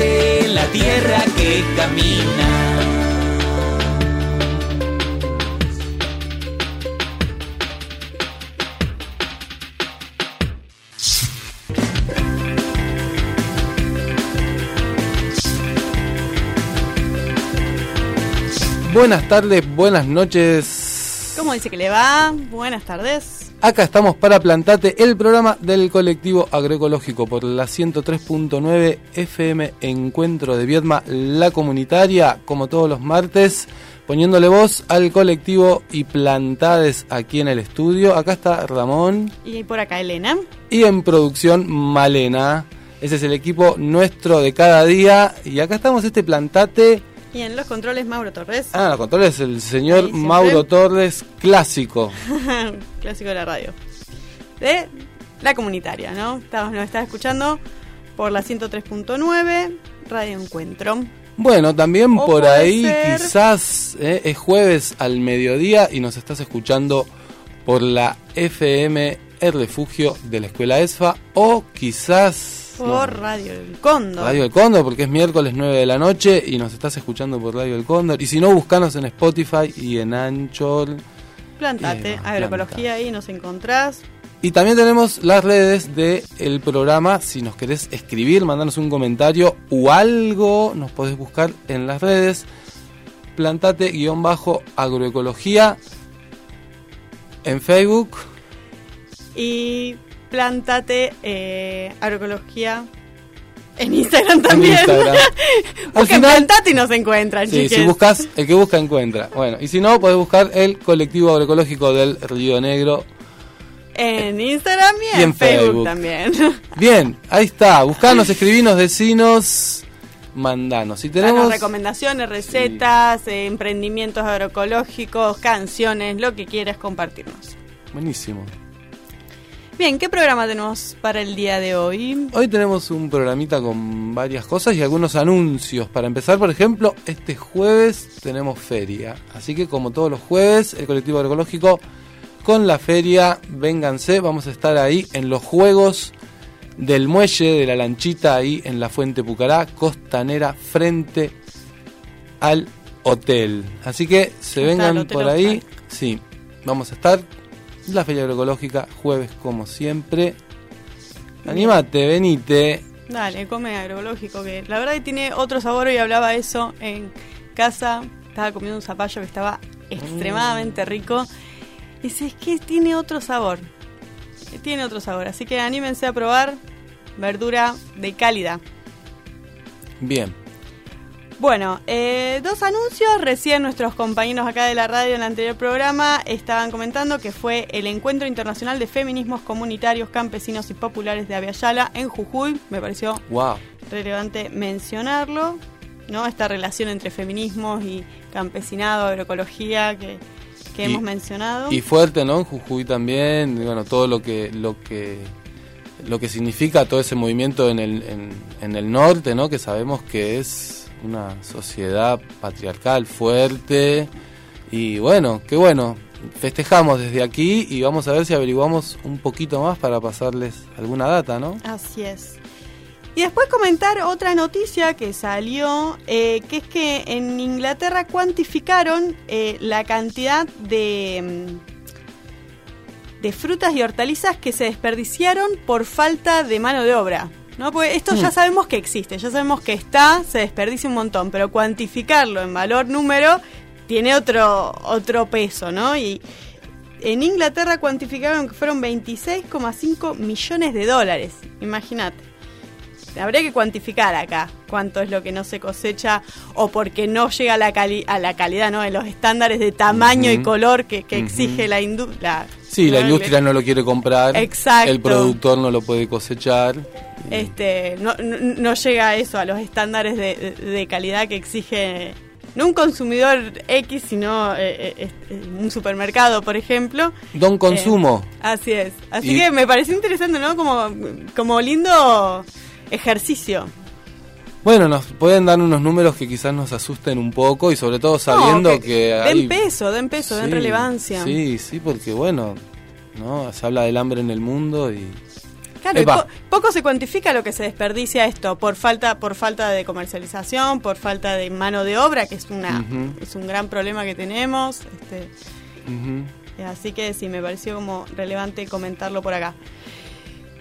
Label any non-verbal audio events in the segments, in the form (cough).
En la tierra que camina. Buenas tardes, buenas noches. ¿Cómo dice que le va? Buenas tardes. Acá estamos para Plantate, el programa del colectivo agroecológico por la 103.9 FM Encuentro de Viedma, la comunitaria, como todos los martes, poniéndole voz al colectivo y plantades aquí en el estudio. Acá está Ramón. Y por acá Elena. Y en producción Malena. Ese es el equipo nuestro de cada día. Y acá estamos este Plantate y en los controles Mauro Torres. Ah, los controles el señor Mauro Torres, clásico. (laughs) clásico de la radio. De la comunitaria, ¿no? Estamos, nos está escuchando por la 103.9, Radio Encuentro. Bueno, también por ahí quizás eh, es jueves al mediodía y nos estás escuchando por la FM El Refugio de la Escuela ESFA o quizás por Radio El Cóndor. Radio El Cóndor, porque es miércoles 9 de la noche y nos estás escuchando por Radio El Cóndor. Y si no, buscanos en Spotify y en Anchor. Plantate, agroecología ahí nos encontrás. Y también tenemos las redes del programa. Si nos querés escribir, mandarnos un comentario o algo, nos podés buscar en las redes. Plantate-agroecología en Facebook. Y Plántate eh, Agroecología en Instagram también. (laughs) En Plantate y nos encuentran, sí, si buscas, el que busca encuentra. Bueno, y si no, podés buscar el colectivo agroecológico del Río Negro. En Instagram y, en, Facebook. también. (laughs) Bien, ahí está. Buscanos, escribinos, decinos, mandanos. Si tenemos recomendaciones, recetas, eh, emprendimientos agroecológicos, canciones, lo que quieras compartirnos. Buenísimo. Bien, ¿qué programa tenemos para el día de hoy? Hoy tenemos un programita con varias cosas y algunos anuncios. Para empezar, por ejemplo, este jueves tenemos feria. Así que como todos los jueves, el colectivo agroecológico con la feria, vénganse, vamos a estar ahí en los juegos del muelle de la lanchita ahí en la Fuente Pucará, costanera frente al hotel. Así que se vengan por ahí. Sí, vamos a estar la Feria Agroecológica, jueves como siempre. Anímate, venite. Dale, come agroecológico, que la verdad que tiene otro sabor. Y hablaba eso en casa. Estaba comiendo un zapallo que estaba extremadamente mm. rico. Y dice, es que tiene otro sabor. Tiene otro sabor. Así que anímense a probar verdura de calidad. Bien. Bueno, eh, dos anuncios. Recién nuestros compañeros acá de la radio en el anterior programa estaban comentando que fue el Encuentro Internacional de Feminismos Comunitarios, Campesinos y Populares de Aviala en Jujuy. Me pareció relevante mencionarlo, ¿no? Esta relación entre feminismos y campesinado, agroecología que, hemos mencionado. Y fuerte, ¿no? En Jujuy también, bueno, todo lo que, lo que lo que significa todo ese movimiento en el, en el norte, ¿no? Que sabemos que es una sociedad patriarcal fuerte y bueno, qué bueno, festejamos desde aquí y vamos a ver si averiguamos un poquito más para pasarles alguna data, ¿no? Así es. Y después comentar otra noticia que salió, eh, que es que en Inglaterra cuantificaron eh, la cantidad de, mm, de frutas y hortalizas que se desperdiciaron por falta de mano de obra. ¿No? Porque esto ya mm. sabemos que existe, ya sabemos que está, se desperdicia un montón, pero cuantificarlo en valor número tiene otro, otro peso, ¿no? Y en Inglaterra cuantificaron que fueron 26,5 millones de dólares, imagínate. Habría que cuantificar acá cuánto es lo que no se cosecha o porque no llega a la, cali a la calidad, ¿no? En los estándares de tamaño y color que, exige la industria. Sí, la industria no lo quiere comprar. Exacto. El productor no lo puede cosechar. este no, no, no llega a eso, a los estándares de, de- calidad que exige no un consumidor X, sino eh, eh, eh, un supermercado, por ejemplo. Don Consumo. Eh, así es. Así Y- que me pareció interesante, ¿no? Como, como lindo ejercicio. Bueno, nos pueden dar unos números que quizás nos asusten un poco y sobre todo sabiendo No, que, Den hay... peso, den peso, den relevancia. Sí, sí, porque bueno, ¿no? Se habla del hambre en el mundo y... Claro, y Epa. po- poco se cuantifica lo que se desperdicia esto por falta por falta de comercialización, por falta de mano de obra, que es una es un gran problema que tenemos. Este, Ujú. así que sí, me pareció como relevante comentarlo por acá.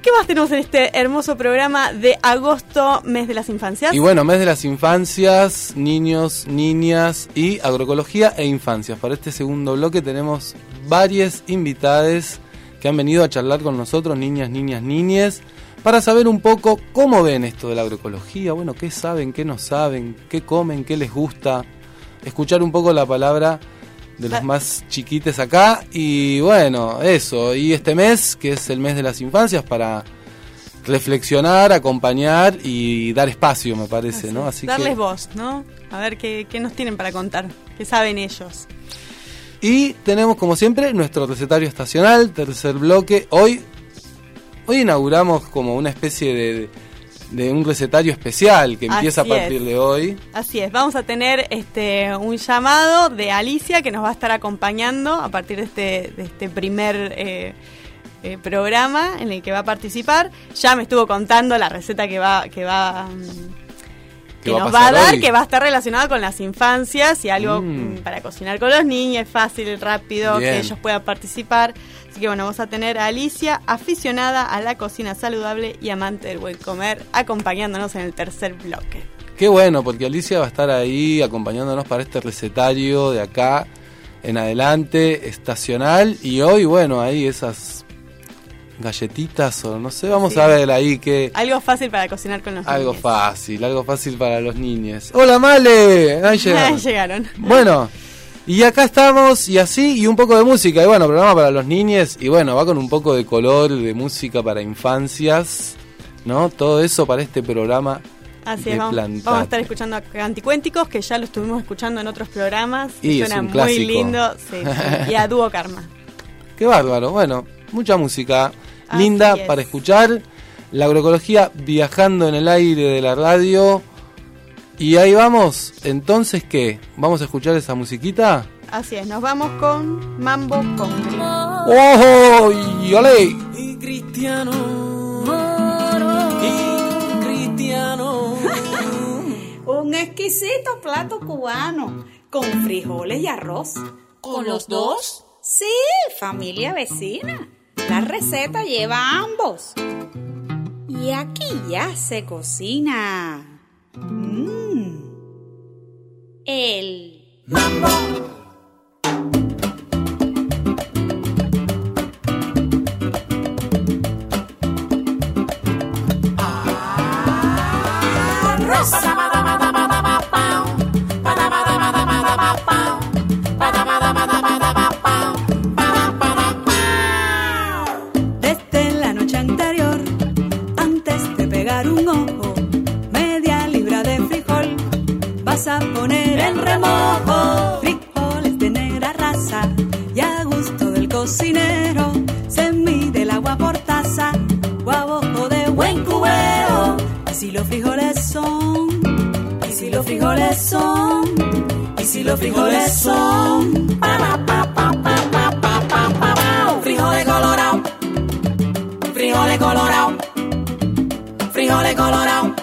¿Qué más tenemos en este hermoso programa de agosto, mes de las infancias? Y bueno, mes de las infancias, niños, niñas y agroecología e infancias. Para este segundo bloque tenemos varias invitades que han venido a charlar con nosotros, niñas, niñas, niñes, para saber un poco cómo ven esto de la agroecología, bueno, qué saben, qué no saben, qué comen, qué les gusta, escuchar un poco la palabra de los Ah. más chiquites acá y bueno, eso, y este mes que es el mes de las infancias para reflexionar, acompañar y dar espacio, me parece, ¿no? Así Darles que voz, ¿no? A ver qué, qué nos tienen para contar, qué saben ellos. y tenemos como siempre nuestro recetario estacional, tercer bloque. Hoy hoy inauguramos como una especie de, de un recetario especial que empieza Así a partir es. de hoy. Así es, vamos a tener este un llamado de Alicia que nos va a estar acompañando a partir de este, de este primer eh, eh, programa en el que va a participar. Ya me estuvo contando la receta que va que va mm, ¿Qué que va nos va a dar, hoy? que va a estar relacionada con las infancias y algo Mm. para cocinar con los niños, fácil, rápido, Bien. que ellos puedan participar. Así que bueno, vamos a tener a Alicia, aficionada a la cocina saludable y amante del buen comer, acompañándonos en el tercer bloque. Qué bueno, porque Alicia va a estar ahí acompañándonos para este recetario de acá en adelante, estacional. Y hoy, bueno, ahí esas galletitas o no sé, vamos Sí. a ver ahí que... Algo fácil para cocinar con los Algo niños. fácil, algo fácil para los niños. Hola Male, ahí llegaron. (laughs) Ahí llegaron. Bueno, (laughs) y acá estamos y así y un poco de música. Y bueno, programa para los niños y bueno, va con un poco de color, de música para infancias, ¿no? Todo eso para este programa. Así de es, vamos, a estar escuchando a Anticuénticos, que ya lo estuvimos escuchando en otros programas. Y es Suena un muy lindo. Sí, sí. (laughs) Y a Dúo Karma. Qué bárbaro. Bueno, mucha música Así linda es. para escuchar. La agroecología viajando en el aire de la radio. Y ahí vamos. Entonces, ¿qué? ¿Vamos a escuchar esa musiquita? Así es, nos vamos con Mambo Country. ¡Oh! ¡Y olé! Y cristiano. Y cristiano. (laughs) Un exquisito plato cubano con frijoles y arroz. ¿Con los dos? Sí, familia vecina. La receta lleva ambos. Y aquí ya se cocina. Mm. El mambo. A poner en remojo. Frijoles de negra raza y a gusto del cocinero, se mide el agua por taza o de buen cubero. Y si los frijoles son, y si los frijoles son, y si los frijoles son, pa, pa, pa, pa, pa, pa, pa, pa, pa, frijoles colorados frijoles colorados, frijoles colorados.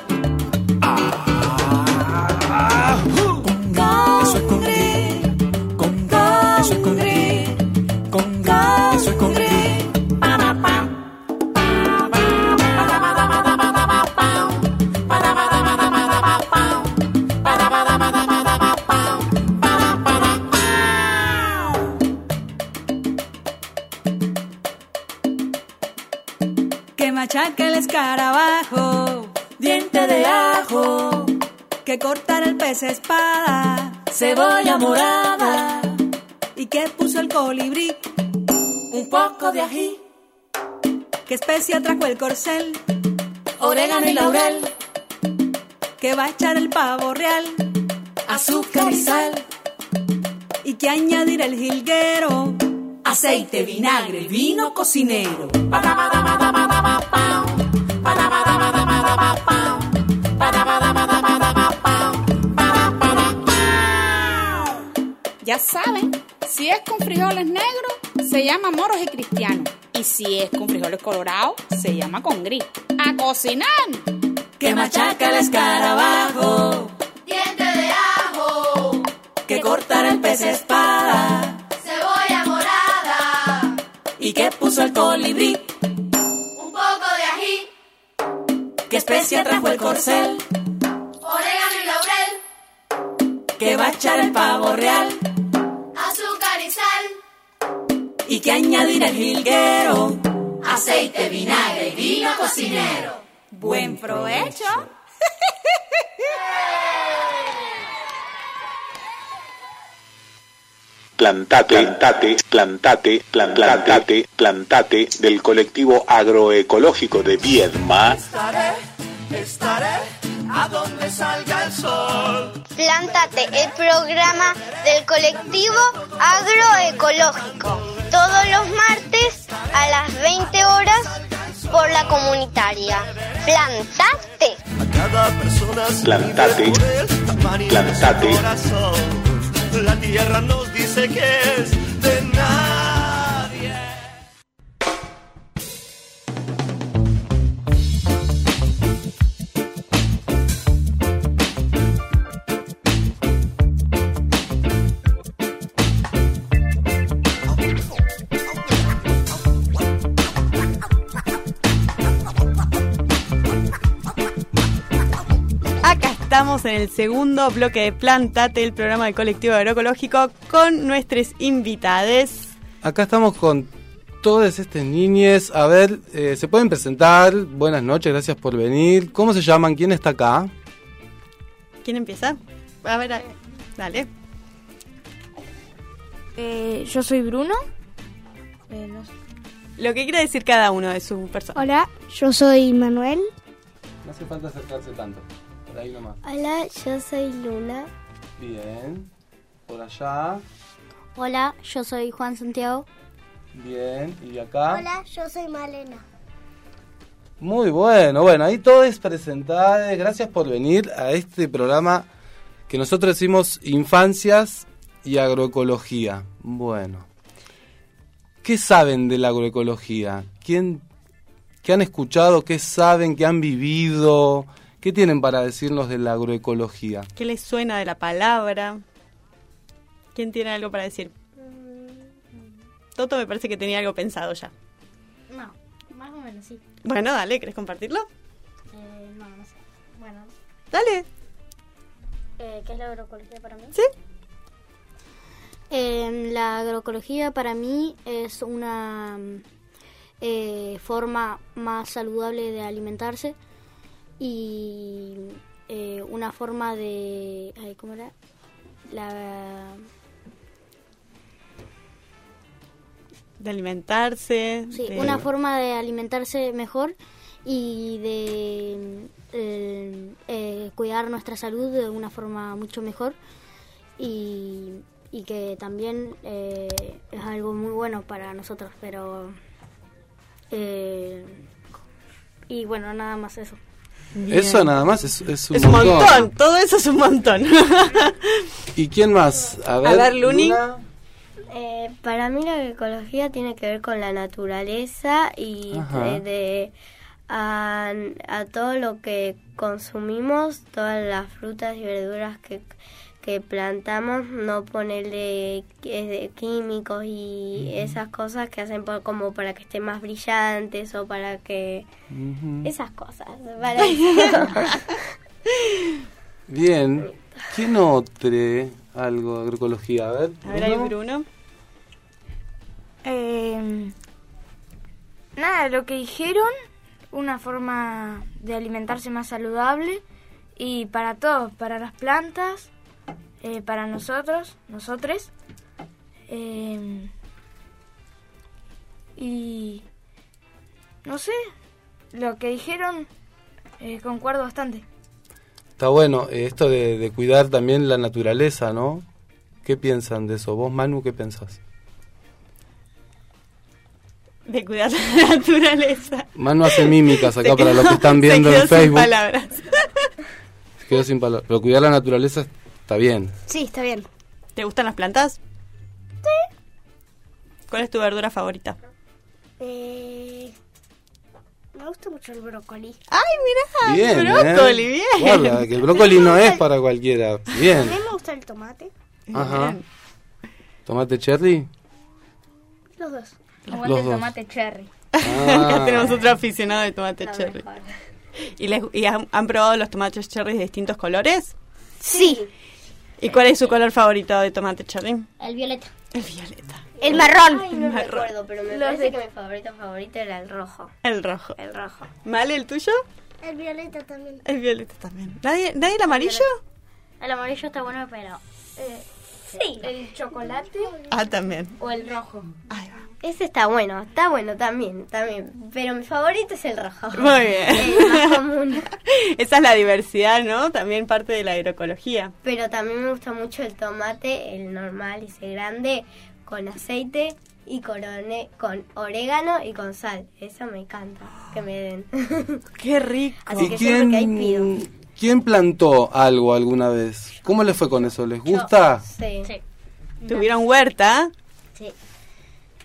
Machaque el escarabajo diente de ajo, que cortar el pez espada, cebolla morada y que puso el colibrí, un poco de ají, que especia trajo el corcel, orégano y laurel, que va a echar el pavo real, azúcar y sal, y que añadir el jilguero, aceite, vinagre, vino cocinero. Ya saben, si es con frijoles negros, se llama moros y cristianos. Y si es con frijoles colorados, se llama con gris. ¡A cocinar! Que machaca el escarabajo, Diente de ajo, que cortar el pez espada cebolla morada, y que puso el colibrí, un poco de ají, que especia trajo el corcel, orégano y laurel, que va a echar el pavo real y que añadir el jilguero. aceite, vinagre y vino cocinero. ¡Buen provecho! (laughs) Plantate, plantate, plantate, plantate, plantate del colectivo agroecológico de Viedma. Estaré, estaré a donde salga el sol. Plántate, el programa del colectivo agroecológico. Todos los martes a las 20 horas por la comunitaria. Plantate. A cada persona se Plantate, plantate. La tierra nos dice que es de nadie. Estamos en el segundo bloque de Plantate, el programa del colectivo agroecológico, con nuestros invitades. Acá estamos con todas estas niñas. A ver, eh, ¿se pueden presentar? Buenas noches, gracias por venir. ¿Cómo se llaman? ¿Quién está acá? ¿Quién empieza? A ver, a- dale. Eh, yo soy Bruno. Lo que quiere decir cada uno de su persona. Hola, yo soy Manuel. No hace falta acercarse tanto. Por ahí nomás. Hola, yo soy Luna. Bien. Por allá. Hola, yo soy Juan Santiago. Bien. ¿Y acá? yo soy Malena. Muy bueno. Bueno, ahí todos presentados. Gracias por venir a este programa que nosotros decimos Infancias y Agroecología. Bueno. ¿Qué saben de la agroecología? ¿Quién, ¿Qué han escuchado? ¿Qué saben? ¿Qué han vivido? ¿Qué tienen para decirnos de la agroecología? ¿Qué les suena de la palabra? ¿Quién tiene algo para decir? Toto me parece que tenía algo pensado ya. No, más o menos sí. Bueno, dale, ¿querés compartirlo? Eh, no, no sé. Bueno, Dale. eh, ¿qué es la agroecología para mí? Sí. Eh, la agroecología para mí es una eh, forma más saludable de alimentarse y eh, una forma de... ay, ¿Cómo era? La... De alimentarse. Sí, de- una forma de alimentarse mejor y de eh, eh, cuidar nuestra salud de una forma mucho mejor y, y que también eh, es algo muy bueno para nosotros, pero... eh, y bueno, nada más eso. Eso nada más es, es un Es un montón. montón, todo eso es un montón. (laughs) ¿Y quién más? A ver, ver, Luni. Luna. Eh, para mí la agroecología tiene que ver con la naturaleza y Ajá. de, de- a, a todo lo que consumimos, todas las frutas y verduras que, que plantamos, no ponerle eh, químicos y esas cosas que hacen por- como para que estén más brillantes o para que... Esas cosas. para- (laughs) Bien. ¿Quién otro algo de agroecología? A ver. A ver ahí, Bruno. Bruno. Eh, nada, lo que dijeron una forma de alimentarse más saludable y para todos, para las plantas, eh, para nosotros, nosotros. eh, y no sé, lo que dijeron eh, concuerdo bastante. Está bueno eh, esto de, de cuidar también la naturaleza, ¿no? ¿Qué piensan de eso? ¿Vos, Manu, qué pensás? De cuidar la (laughs) naturaleza. Manu hace mímicas acá para los que están (laughs) viendo se quedó en sin Facebook. palabras. Se quedó sin palabras. Pero cuidar la naturaleza está bien. Sí, está bien. ¿Te gustan las plantas? Sí. ¿Cuál es tu verdura favorita? Eh, me gusta mucho el brócoli. ¡Ay, Bien, brócoli, ¿eh? bien. Guarda, que el (laughs) brócoli no es para cualquiera. A Bien. mí me gusta el tomate. Ajá. ¿Tomate cherry? Los dos. Aguante Los el dos. tomate cherry. Ah. Acá tenemos otro aficionado de tomate La cherry. mejor. ¿Y, les- y han, han probado los tomates cherry de distintos colores? Sí. ¿Y cuál es su color favorito de tomate cherry? El violeta. El violeta. El marrón. Ay, no Marrón. recuerdo, pero me Los parece de- que mi favorito favorito era el rojo. El rojo. El rojo. ¿Vale el tuyo? El violeta también. El violeta también. ¿Nadie, ¿nadie el amarillo? El amarillo está bueno, pero Eh, Sí. el chocolate Ah, también. o el rojo. Ese está bueno, está bueno también, también. Pero mi favorito es el rojo. Muy bien. (laughs) Más común. (laughs) Esa es la diversidad, ¿no? También parte de la agroecología. Pero también me gusta mucho el tomate, el normal, ese grande, con aceite y corone, con orégano y con sal. Eso me encanta, que me den. (laughs) ¡Qué rico! Así ¿Y que siempre que hay pido. quién, quién plantó algo alguna vez? ¿Cómo les fue con eso? ¿Les gusta? Sí. ¿Tuvieron huerta? Sí.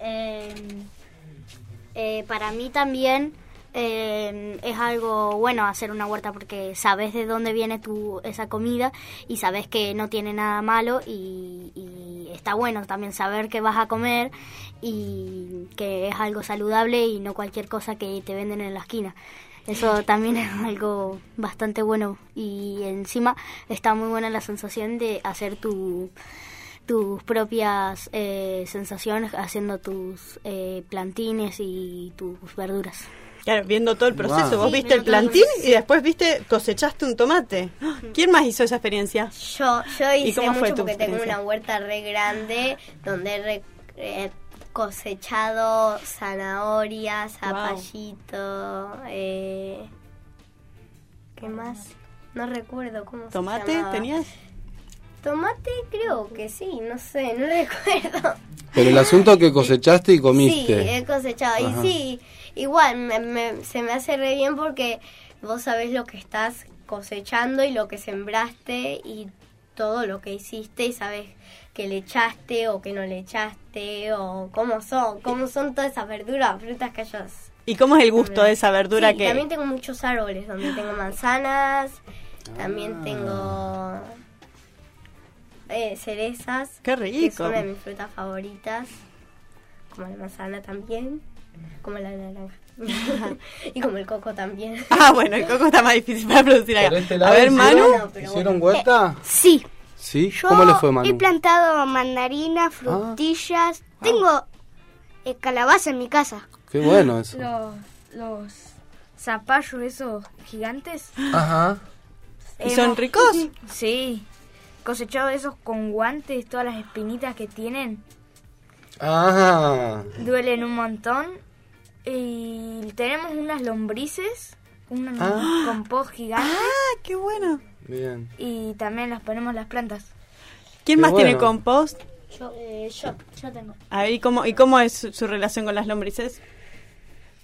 Eh, eh, para mí también eh, es algo bueno hacer una huerta porque sabes de dónde viene tu esa comida y sabes que no tiene nada malo y, y está bueno también saber que vas a comer y que es algo saludable y no cualquier cosa que te venden en la esquina. Eso (laughs) también es algo bastante bueno y encima está muy buena la sensación de hacer tu tus propias eh, sensaciones haciendo tus eh, plantines y tus verduras. Claro, viendo todo el proceso. Wow. Vos Sí, viste el plantín y después viste, cosechaste un tomate. ¿Quién más hizo esa experiencia? Yo, yo ¿Y hice cómo fue mucho tu porque tengo una huerta re grande donde he re- eh, cosechado zanahorias, Wow. zapallito, eh, ¿qué más? No recuerdo cómo se ¿Tomate llamaba. tenías? Tomate creo que sí, no sé, no (laughs) recuerdo. Pero el asunto que cosechaste y Sí, comiste. he cosechado. Ajá. Y sí, igual me- me- se me hace re bien porque vos sabés lo que estás cosechando y lo que sembraste y todo lo que hiciste y sabes que le echaste o que no le echaste o cómo son, cómo son todas esas verduras, frutas que hayas. ¿Y cómo es el gusto de esa verdura Sí, que...? También tengo muchos árboles donde tengo manzanas, Ah. también tengo eh, cerezas. ¡Qué Que rico! es una de mis frutas favoritas. Como la manzana también. Como la naranja. (laughs) y como el coco también. (laughs) Ah, bueno, el coco está más difícil para producir acá. Este A ver, Manu. ¿hicieron, ¿hicieron huerta? Sí. ¿Sí? Yo ¿Cómo le fue, he Manu? plantado mandarinas, frutillas. Tengo eh, calabaza en mi casa. Qué bueno (gasps) eso. Los, los zapallos esos gigantes. Ajá. ¿Y son ricos? (laughs) Sí. Cosechado esos con guantes, todas las espinitas que tienen. Ah. Duelen un montón. Y tenemos unas lombrices, un Ah. compost gigante. ¡Ah, qué bueno! Bien. Y también las ponemos las plantas. ¿Quién Qué más tiene compost? Yo, eh, yo, yo tengo. A ver, ¿y cómo, ¿y cómo es su, su relación con las lombrices?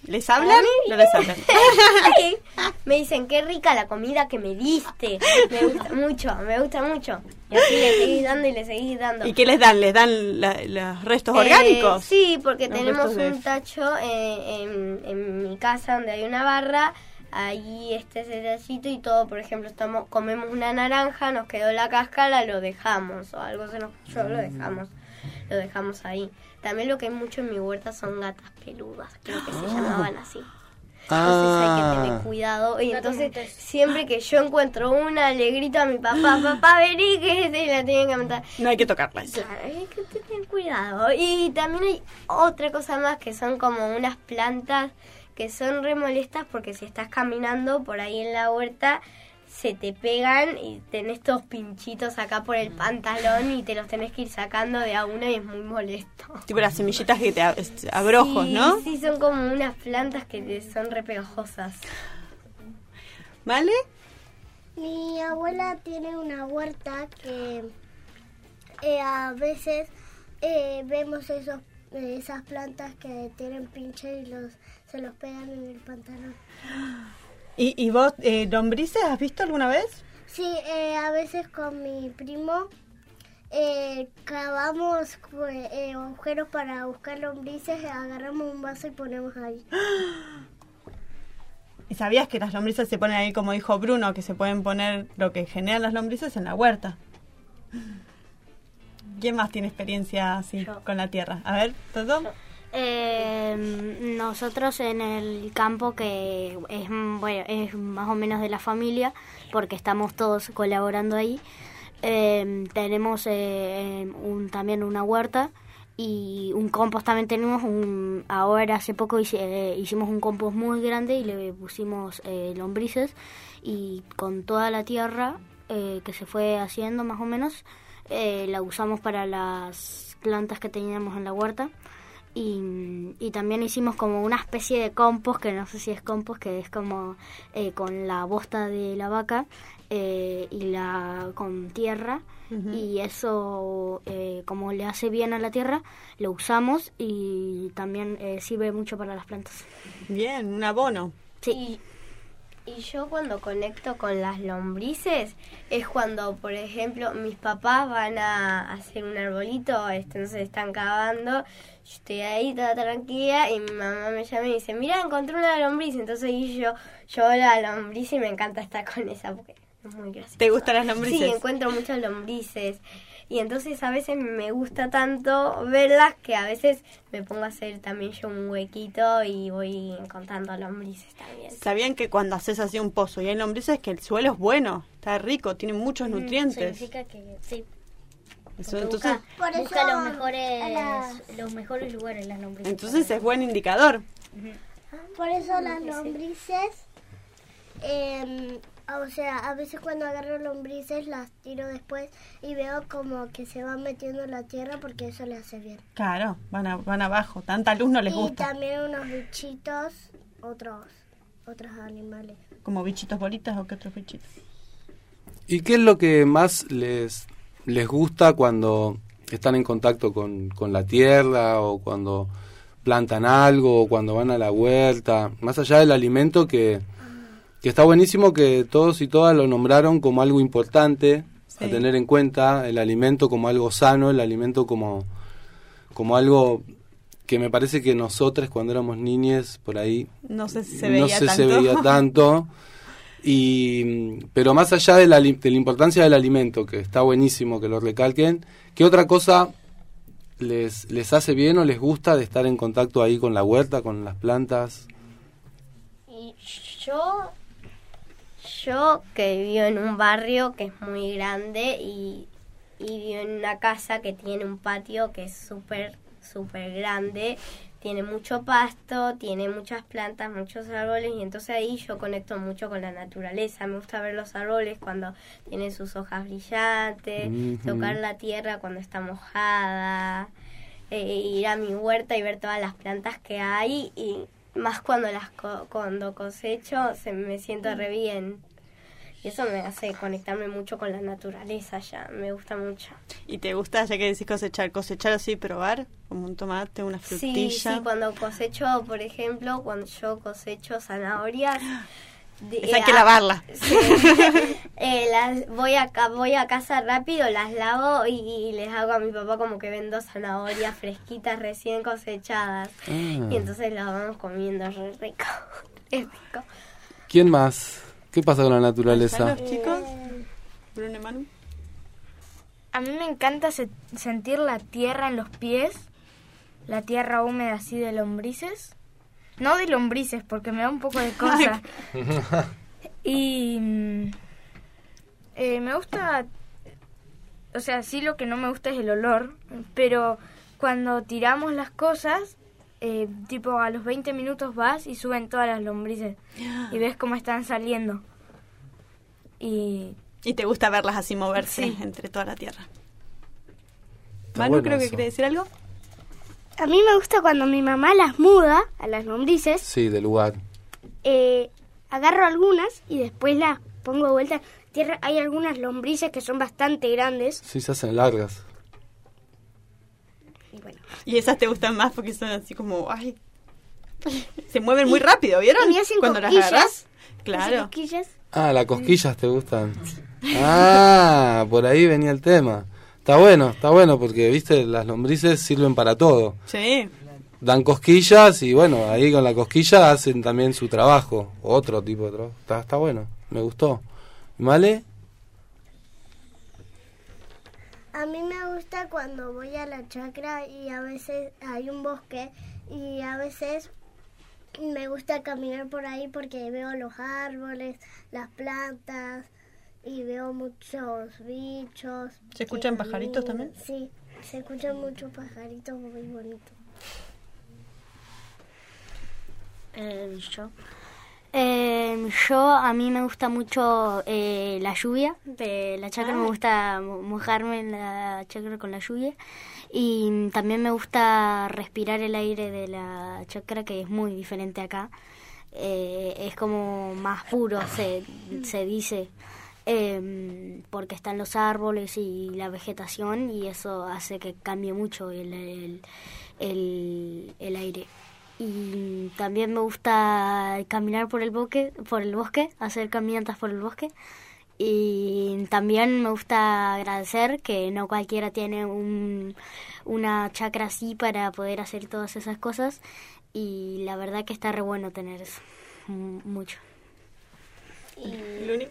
¿Les hablan? No les hablan. Me dicen, qué rica la comida que me diste. Me gusta mucho, me gusta mucho. Y así le seguís dando y le seguís dando. ¿Y qué les dan? ¿Les dan la- los restos Eh, orgánicos? sí, porque Los tenemos un tacho eh, en, en mi casa donde hay una barra. Ahí está ese tachito y todo, por ejemplo, estamos comemos una naranja, nos quedó la cáscara, lo dejamos o algo se nos yo lo dejamos. Lo dejamos ahí. También lo que hay mucho en mi huerta son gatas peludas, creo que se llamaban así. Entonces hay que Ah. tener cuidado. Y entonces, siempre que yo encuentro una, le grito a mi papá, (laughs) papá, vení, que y la tienen que matar. No hay que tocarlas. Claro, hay que tener cuidado. Y también hay otra cosa más que son como unas plantas que son re molestas porque si estás caminando por ahí en la huerta se te pegan y tenés estos pinchitos acá por el pantalón y te los tenés que ir sacando de a uno y es muy molesto. (laughs) Tipo las semillitas que te ab- abrojos, Sí, ¿no? Sí, son como unas plantas que te- son re pegajosas. ¿Vale? Mi abuela tiene una huerta que eh, a veces eh, vemos esos, esas plantas que tienen pinche y los, se los pegan en el pantalón. (gasps) ¿Y, y vos, eh, lombrices, has visto alguna vez? Sí, eh, a veces con mi primo eh, cavamos eh, agujeros para buscar lombrices, agarramos un vaso y ponemos ahí. (gasps) ¿Y sabías que las lombrices se ponen ahí, como dijo Bruno, que se pueden poner lo que generan las lombrices en la huerta? (laughs) ¿Quién más tiene experiencia así con la tierra? A ver, Toto. Eh, nosotros en el campo que es bueno es más o menos de la familia porque estamos todos colaborando ahí eh, tenemos eh, un, también una huerta y un compost también tenemos un ahora hace poco hice- eh, hicimos un compost muy grande y le pusimos eh, lombrices y con toda la tierra eh, que se fue haciendo más o menos la usamos para las plantas que teníamos en la huerta y, y también hicimos como una especie de compost, que no sé si es compost, que es como eh, con la bosta de la vaca eh, y la con tierra. Y eso, eh, como le hace bien a la tierra, lo usamos y también eh, sirve mucho para las plantas. Bien, un abono. Sí. Y yo cuando conecto con las lombrices es cuando, por ejemplo, mis papás van a hacer un arbolito, este, entonces están cavando, yo estoy ahí toda tranquila y mi mamá me llama y dice, mira, encontré una lombriz, entonces yo, yo la lombriz y me encanta estar con esa porque es muy graciosa. ¿Te gustan las lombrices? Sí, encuentro muchas lombrices. Y entonces a veces me gusta tanto verlas que a veces me pongo a hacer también yo un huequito y voy encontrando lombrices también. ¿Sabían que cuando haces así un pozo y hay lombrices que el suelo es bueno, está rico, tiene muchos nutrientes? Significa que sí. Eso, entonces, busca, Por busca eso, los mejores las- los mejores lugares las lombrices. entonces es buen indicador. Por eso las lombrices, eh, o sea, a veces cuando agarro lombrices las tiro después y veo como que se van metiendo en la tierra porque eso le hace bien. Claro, van, a- van abajo, tanta luz no les y gusta. también unos bichitos, otros, otros animales. Como bichitos bolitas o qué otros bichitos. ¿Y qué es lo que más les, les gusta cuando están en contacto con, con la tierra o cuando plantan algo o cuando van a la huerta? Más allá del alimento que, que está buenísimo que todos y todas lo nombraron como algo importante a tener en cuenta, el alimento como algo sano, el alimento como, como algo que me parece que nosotros cuando éramos niñes por ahí No sé si se no veía sé, tanto. se veía tanto. (laughs) Y, pero más allá de la, de la importancia del alimento, que está buenísimo que lo recalquen, ¿qué otra cosa les, les hace bien o les gusta de estar en contacto ahí con la huerta, con las plantas? Y yo, yo que vivo en un barrio que es muy grande y, y vivo en una casa que tiene un patio que es súper, súper grande, tiene mucho pasto, tiene muchas plantas, muchos árboles y entonces ahí yo conecto mucho con la naturaleza. Me gusta ver los árboles cuando tienen sus hojas brillantes, tocar la tierra cuando está mojada, eh, ir a mi huerta y ver todas las plantas que hay y más cuando las co- cuando cosecho se me siento re bien. Y eso me hace conectarme mucho con la naturaleza ya, me gusta mucho. ¿Y te gusta, ya que decís cosechar, cosechar así, probar? Como un tomate, una Sí, frutilla. sí, cuando cosecho, por ejemplo, cuando yo cosecho zanahorias... de- Esa hay que ah, lavarla. (laughs) sí. Eh, las voy a ca- voy a casa rápido, las lavo y, y les hago a mi papá como que vendo zanahorias fresquitas recién cosechadas. Ah. Y entonces las vamos comiendo re rico. (laughs) Es rico. ¿Quién más? ¿Qué pasa con la naturaleza? los chicos? Bruno Manu. A mí me encanta se- sentir la tierra en los pies, la tierra húmeda así de lombrices. No de lombrices, porque me da un poco de (laughs) cosa. Y mm, eh, me gusta, o sea, sí lo que no me gusta es el olor, pero cuando tiramos las cosas eh, tipo a los 20 minutos vas y suben todas las lombrices y ves cómo están saliendo. Y, Y te gusta verlas así moverse Sí. entre toda la tierra. Está Manu, bueno creo que quiere decir algo. A mí me gusta cuando mi mamá las muda a las lombrices. Sí, del lugar. eh, agarro algunas y después las pongo de vuelta. Tierra, hay algunas lombrices que son bastante grandes. Sí, se hacen largas. Y bueno, Y esas te gustan más porque son así como, ay, se mueven muy rápido, ¿vieron? Y me hacen Cuando las agarras. Claro. cosquillas. Ah, las cosquillas te gustan. Ah, por ahí venía el tema. Está bueno, está bueno porque, viste, las lombrices sirven para todo. Sí. Dan cosquillas y bueno, ahí con la cosquilla hacen también su trabajo, otro tipo de trabajo. Está, está bueno, me gustó. ¿Vale? A mí me gusta cuando voy a la chacra y a veces hay un bosque y a veces me gusta caminar por ahí porque veo los árboles, las plantas y veo muchos bichos. ¿Se escuchan pajaritos también? Sí, se escuchan muchos pajaritos muy bonitos. Eh, yo. Eh, yo, a mí me gusta mucho eh, la lluvia. De la chacra me gusta mo- mojarme en la chacra con la lluvia. Y también me gusta respirar el aire de la chacra, que es muy diferente acá. Eh, es como más puro, se, se dice. eh, porque están los árboles y la vegetación y eso hace que cambie mucho el, el, el, el aire y también me gusta caminar por el bosque, por el bosque, hacer caminatas por el bosque. Y también me gusta agradecer que no cualquiera tiene un, una chacra así para poder hacer todas esas cosas. Y la verdad que está re bueno tener eso. m- Mucho. Luni.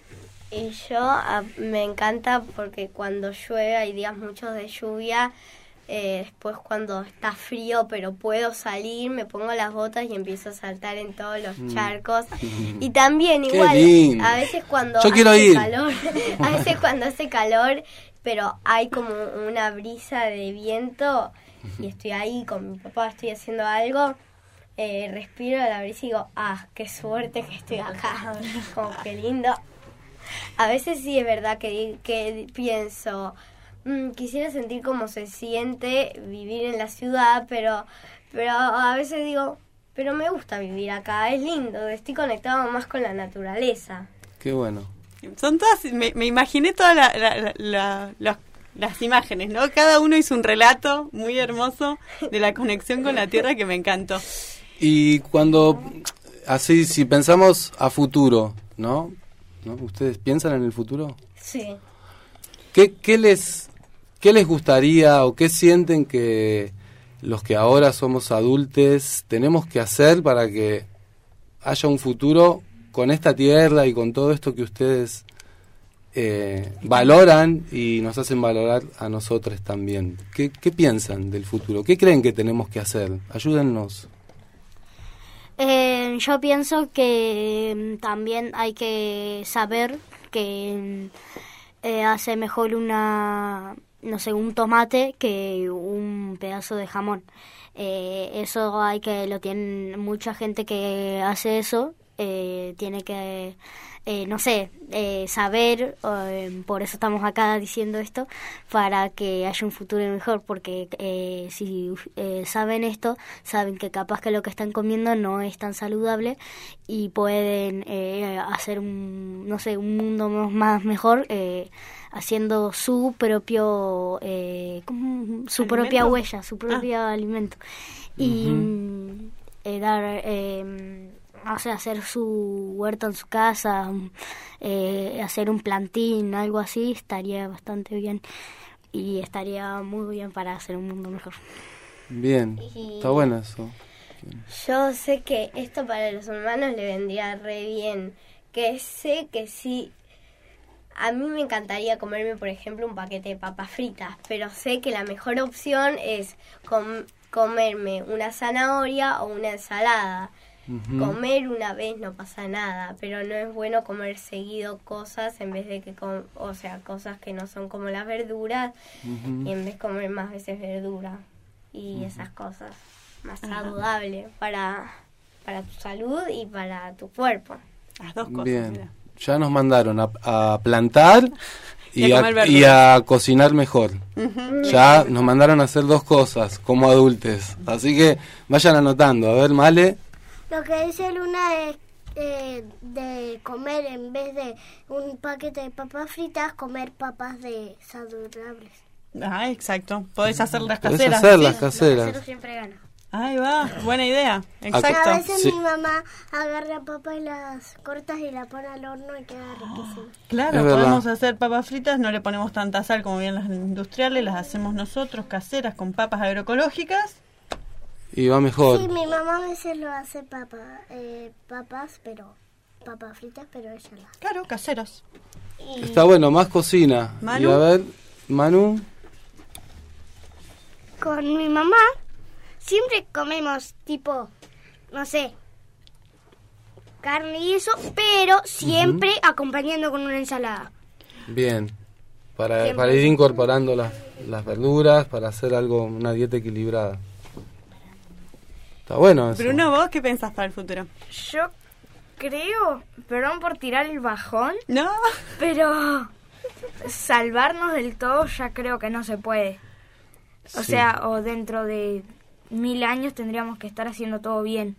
Y yo a- me encanta porque cuando llueve hay días muchos de lluvia. Eh, después cuando está frío pero puedo salir, me pongo las botas y empiezo a saltar en todos los Mm. charcos. (laughs) Y también igual, a veces cuando Yo hace ir. calor, (laughs) a veces (laughs) cuando hace calor, pero hay como una brisa de viento y estoy ahí con mi papá, estoy haciendo algo, eh, respiro la brisa y digo, ah, qué suerte que estoy acá, como qué lindo. A veces sí es verdad que, que pienso, "Mm, quisiera sentir cómo se siente vivir en la ciudad, pero, pero a veces digo, pero me gusta vivir acá, es lindo, estoy conectado más con la naturaleza. Qué bueno. Son todas, me, me imaginé todas la- la- la- la- las- las imágenes, ¿no? Cada uno hizo un relato muy hermoso de la conexión con la tierra que me encantó. Y cuando, así, si pensamos a futuro, ¿no? ¿No? ¿Ustedes piensan en el futuro? Sí. ¿Qué, qué les, ¿Qué les gustaría o qué sienten que los que ahora somos adultos tenemos que hacer para que haya un futuro con esta tierra y con todo esto que ustedes eh, valoran y nos hacen valorar a nosotros también? ¿Qué, ¿Qué piensan del futuro? ¿Qué creen que tenemos que hacer? Ayúdennos. Eh, yo pienso que mm, también hay que saber que mm, eh, hace mejor una, no sé, un tomate que un pedazo de jamón. Eh, eso hay que, lo tienen mucha gente que hace eso, eh, tiene que, eh, no sé, eh, saber, eh, por eso estamos acá diciendo esto, para que haya un futuro mejor, porque eh, si eh, saben esto, saben que capaz que lo que están comiendo no es tan saludable y pueden eh, hacer un, no sé, un mundo más, más mejor eh, haciendo su propio, eh, ¿cómo? su propia huella, su propio alimento. Y mm, eh, dar eh, o sea, hacer su huerto en su casa, mm, eh, hacer un plantín, algo así, estaría bastante bien y estaría muy bien para hacer un mundo mejor. Bien, Y- está bueno eso. Yo sé que esto para los humanos le vendría re bien. Que sé que sí. A mí me encantaría comerme, por ejemplo, un paquete de papas fritas, pero sé que la mejor opción es com- comerme una zanahoria o una ensalada. Comer una vez no pasa nada, pero no es bueno comer seguido cosas en vez de que, com- o sea, cosas que no son como las verduras y en vez comer más veces verdura y esas cosas. más saludable para, para tu salud y para tu cuerpo. Las dos cosas. Bien. Ya nos mandaron a, a plantar (laughs) Y y, a y cocinar mejor. Ujú. Ya nos mandaron a hacer dos cosas como adultos. Así que vayan anotando. A ver, Male. Lo que dice Luna es eh, de comer en vez de un paquete de papas fritas, comer papas de saludables. Ah, exacto. Podés hacer las Podés caseras. hacerlas ¿sí? caseras. siempre gana. Ahí va, buena idea. A Exacto. veces Sí. mi mamá agarra papas y las cortas y las pone al horno y queda riquísimo. (gasps) Claro, Es verdad. podemos hacer papas fritas, no le ponemos tanta sal como bien las industriales, las hacemos nosotros caseras con papas agroecológicas. Y va mejor. Sí, mi mamá a veces lo hace papa, eh, papas, pero papas fritas, pero ella las Claro, caseras. Está bueno, más cocina. Manu. Y a ver, Manu. Con mi mamá siempre comemos tipo, no sé, carne y eso, pero siempre acompañando con una ensalada. Bien. Para, para ir incorporando las, las verduras, para hacer algo, una dieta equilibrada. Está bueno eso. Bruno, ¿vos qué pensás para el futuro? Yo creo, perdón por tirar el bajón. No. Pero salvarnos del todo ya creo que no se puede. O Sí. sea, o dentro de mil años tendríamos que estar haciendo todo bien.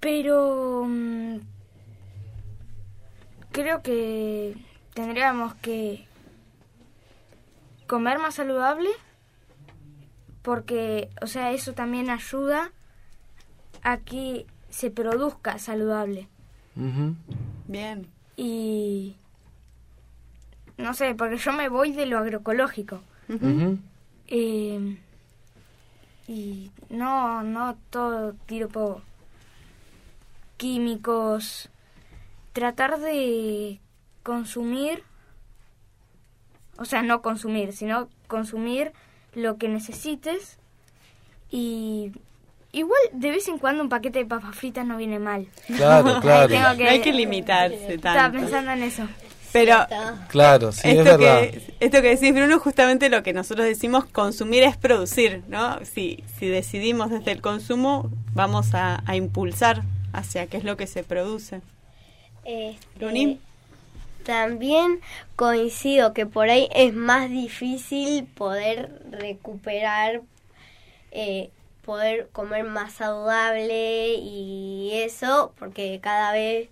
Pero mm, creo que tendríamos que comer más saludable porque, o sea, eso también ayuda a que se produzca saludable. Bien. Y no sé, porque yo me voy de lo agroecológico. Eh, y no, no todo tipo químicos. Tratar de consumir, o sea, no consumir, sino consumir lo que necesites y igual de vez en cuando un paquete de papas fritas no viene mal. Claro, (laughs) claro. tengo No hay que limitarse Estaba tanto. pensando en eso. Pero Claro, sí, es esto, verdad. que, esto que decís, Bruno, justamente lo que nosotros decimos, consumir es producir, ¿no? Si, si decidimos desde el consumo, vamos a, a impulsar hacia qué es lo que se produce. Este. También coincido que por ahí es más difícil poder recuperar, eh, poder comer más saludable y eso, porque cada vez,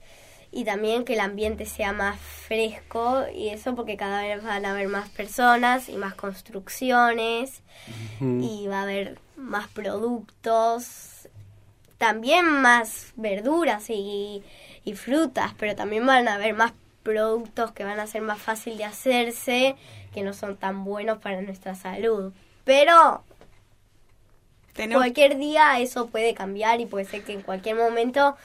y también que el ambiente sea más fresco y eso porque cada vez van a haber más personas y más construcciones y va a haber más productos, también más verduras y, y frutas, pero también van a haber más productos que van a ser más fácil de hacerse, que no son tan buenos para nuestra salud. Pero cualquier día eso puede cambiar y puede ser que en cualquier momento,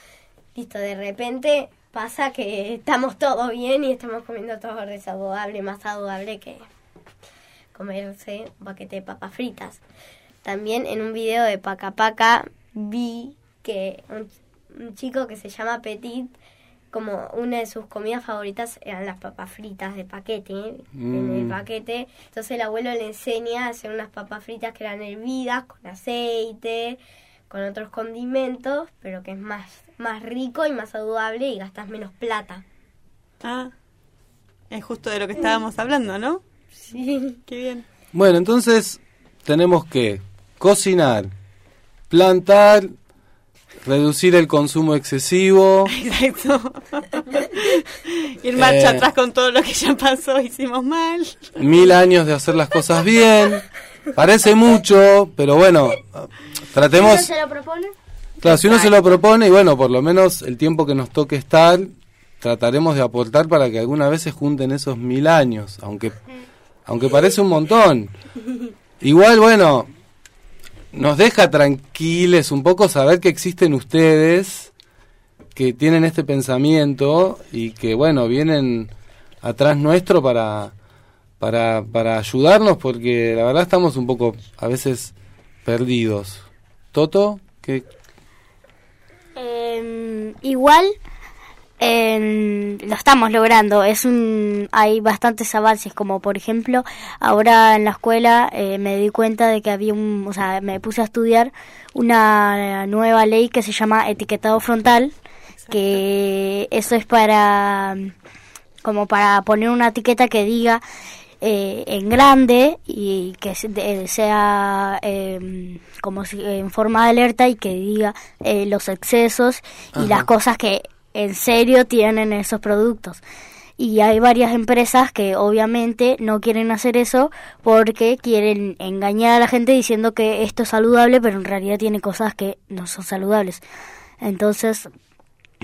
listo, de repente pasa que estamos todo bien y estamos comiendo todo saludable, más saludable que comerse un paquete de papas fritas. También en un video de Paca Paca vi que un, un chico que se llama Petit, como una de sus comidas favoritas eran las papas fritas de paquete, en el Mm. paquete. Entonces el abuelo le enseña a hacer unas papas fritas que eran hervidas con aceite, con otros condimentos, pero que es más, más rico y más saludable y gastas menos plata. Ah, es justo de lo que estábamos hablando, ¿no? Sí. Qué bien. Bueno, entonces tenemos que cocinar, plantar, reducir el consumo excesivo. (laughs) Exacto. (laughs) Ir marcha Eh. atrás con todo lo que ya pasó, hicimos mal. mil años de hacer las cosas bien. Parece mucho, pero bueno, tratemos... se lo propone? Claro, si uno se lo propone y bueno, por lo menos el tiempo que nos toque estar, trataremos de aportar para que alguna vez se junten esos mil años, aunque, aunque parece un montón. Igual, bueno, nos deja tranquiles un poco saber que existen ustedes, que tienen este pensamiento y que, bueno, vienen atrás nuestro para, para, para ayudarnos porque la verdad estamos un poco a veces perdidos. Toto, ¿qué, Em, igual en- lo estamos logrando. Es un, hay bastantes avances, como por ejemplo, ahora en la escuela eh, me di cuenta de que había un, o sea, me puse a estudiar una nueva ley que se llama etiquetado frontal, que eso es para, como para poner una etiqueta que diga eh, en grande y que sea eh, como si en forma de alerta y que diga eh, los excesos y las cosas que en serio tienen esos productos. Y hay varias empresas que obviamente no quieren hacer eso porque quieren engañar a la gente diciendo que esto es saludable, pero en realidad tiene cosas que no son saludables. Entonces,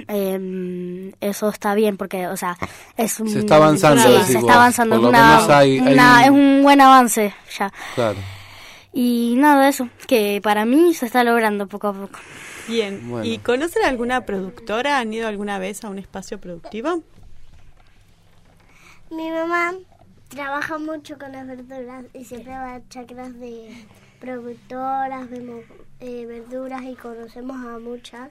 em, eso está bien porque, o sea, es un... Se está avanzando, Sí, se está avanzando. Una- hay- es un buen avance ya. Claro. Y nada, eso, que para mí se está logrando poco a poco. Bien. Bueno. ¿Y conocen alguna productora? ¿Han ido alguna vez a un espacio productivo? Mi mamá trabaja mucho con las verduras y siempre va a chacras de productoras, vemos eh, verduras y conocemos a muchas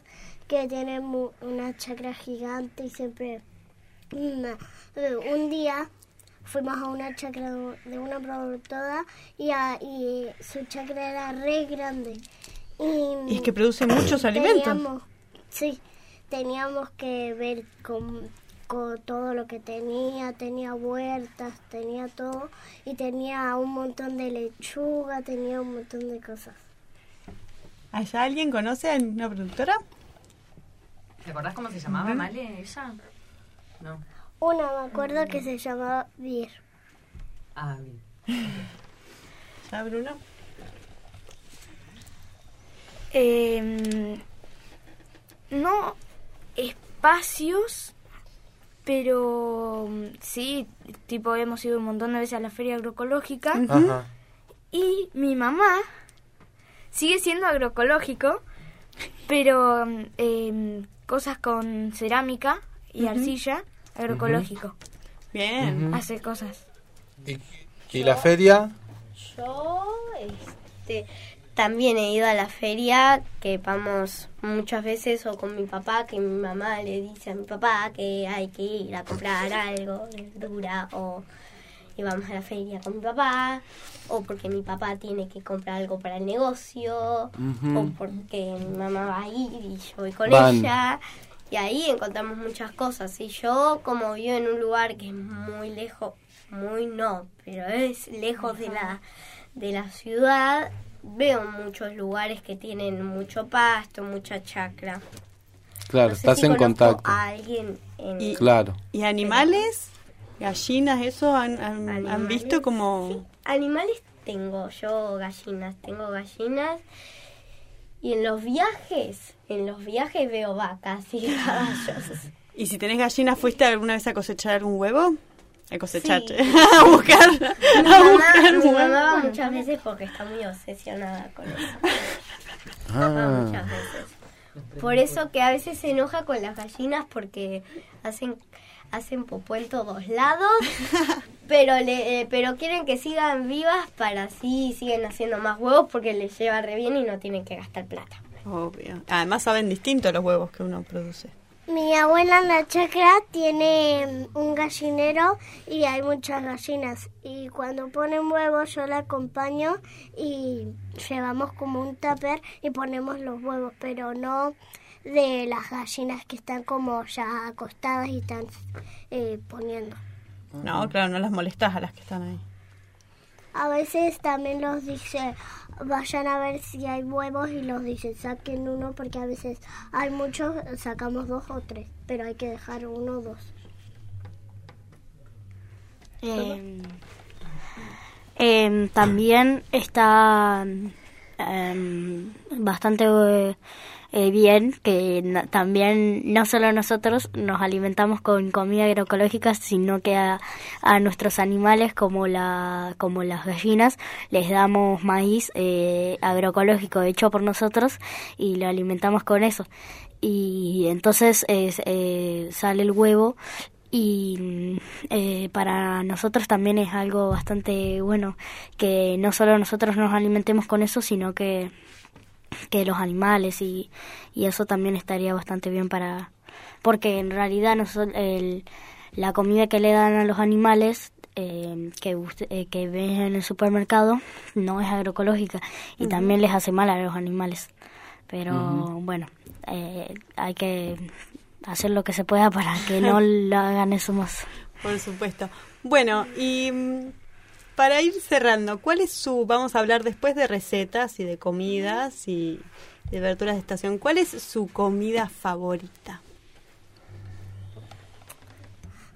que tienen mu- una chacra gigante y siempre una- eh, un día fuimos a una chacra de una productora y, a- y su chacra era re grande. Y, Y es que produce muchos alimentos. Teníamos, sí, teníamos que ver con, con todo lo que tenía, tenía huertas, tenía todo y tenía un montón de lechuga, tenía un montón de cosas. ¿Allá alguien conoce a una productora? ¿Te acordás cómo se llamaba. Male, ella? No. Una me acuerdo que se llamaba Vir. Ah, bien. (laughs) ¿Ya, Bruno? Em, no espacios, pero mm, sí, tipo hemos ido un montón de veces a la feria agroecológica y mi mamá sigue siendo agroecológico, pero em, cosas con cerámica y arcilla, agroecológico. Bien. Hace cosas. ¿Y la feria? Yo este, también he ido a la feria, que vamos muchas veces, o con mi papá, que mi mamá le dice a mi papá que hay que ir a comprar algo, verdura, o y vamos a la feria con mi papá, o porque mi papá tiene que comprar algo para el negocio, o porque mi mamá va a ir y yo voy con Van. ella. Y ahí encontramos muchas cosas. Y yo, como vivo en un lugar que es muy lejos, muy no, pero es lejos de la, de la ciudad, veo muchos lugares que tienen mucho pasto, mucha chacra. Claro, No sé estás si en contacto. A alguien en- Y, Claro. ¿Y animales? ¿Gallinas? ¿Eso han, han- han visto como...? Animales tengo, yo gallinas, tengo gallinas. Y en los viajes, en los viajes veo vacas y (laughs) caballos. ¿Y si tenés gallinas, fuiste alguna vez a cosechar algún huevo? A cosechar, Sí. (laughs) a buscar, Mi a mamá, buscar mi mamá va muchas veces porque está muy obsesionada con eso. Va Ah. muchas veces. Por eso que a veces se enoja con las gallinas porque hacen hacen popó en todos lados, (laughs) pero le, eh, pero quieren que sigan vivas para así siguen haciendo más huevos porque les lleva re bien y no tienen que gastar plata. Obvio. Además saben distinto los huevos que uno produce. Mi abuela en la chacra tiene mm, un gallinero y hay muchas gallinas. Y cuando ponen huevos yo la acompaño y llevamos como un tupper y ponemos los huevos, pero no de las gallinas que están como ya acostadas y están eh, poniendo. No, claro, no las molestás a las que están ahí. A veces también los dice, vayan a ver si hay huevos y los dice, saquen uno porque a veces hay muchos, sacamos dos o tres, pero hay que dejar uno o dos. Eh, también está em, bastante eh, bien que también no solo nosotros nos alimentamos con comida agroecológica, sino que a, a nuestros animales como la como las gallinas les damos maíz eh, agroecológico hecho por nosotros y lo alimentamos con eso. Y entonces es, eh, sale el huevo y mm, eh, para nosotros también es algo bastante bueno que no solo nosotros nos alimentemos con eso, sino que, que los animales y, y eso también estaría bastante bien para, porque en realidad no son el, la comida que le dan a los animales eh, que, eh, que ven en el supermercado no es agroecológica y también les hace mal a los animales. Pero bueno, eh, hay que hacer lo que se pueda para que no (laughs) lo hagan eso más. Por supuesto. Bueno, y mm, para ir cerrando, ¿cuál es su, vamos a hablar después de recetas y de comidas y de verduras de estación, ¿cuál es su comida favorita?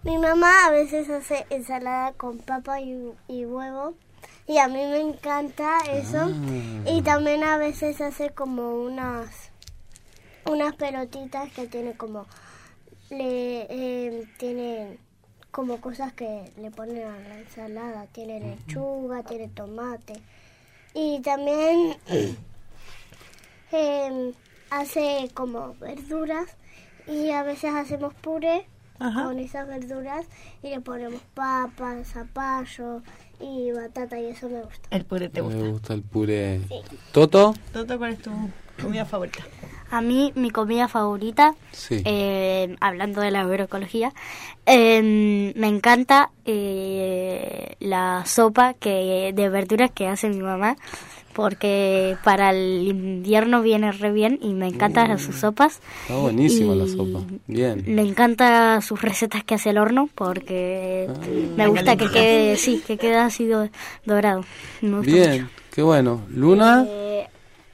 Mi mamá a veces hace ensalada con papa y, y huevo y a mí me encanta eso. Ah. Y también a veces hace como unas unas pelotitas que tiene como le eh, tienen como cosas que le ponen a la ensalada. Tiene lechuga, tiene tomate y también (clears throat) em, hace como verduras y a veces hacemos puré Ajá. con esas verduras y le ponemos papas, zapallo y batata y eso me gusta. El puré te gusta. Me gusta el puré. ¿Toto? Toto, ¿cuál es tu comida favorita? A mí, mi comida favorita, Sí. eh, hablando de la agroecología, eh, me encanta eh, la sopa que de verduras que hace mi mamá, porque para el invierno viene re bien y me encantan sus sopas. Está buenísima la sopa. Bien. Me encanta sus recetas que hace al horno, porque Ah. me gusta que quede, sí, que quede así do- dorado. Me gusta Bien, qué bueno. Luna, Eh,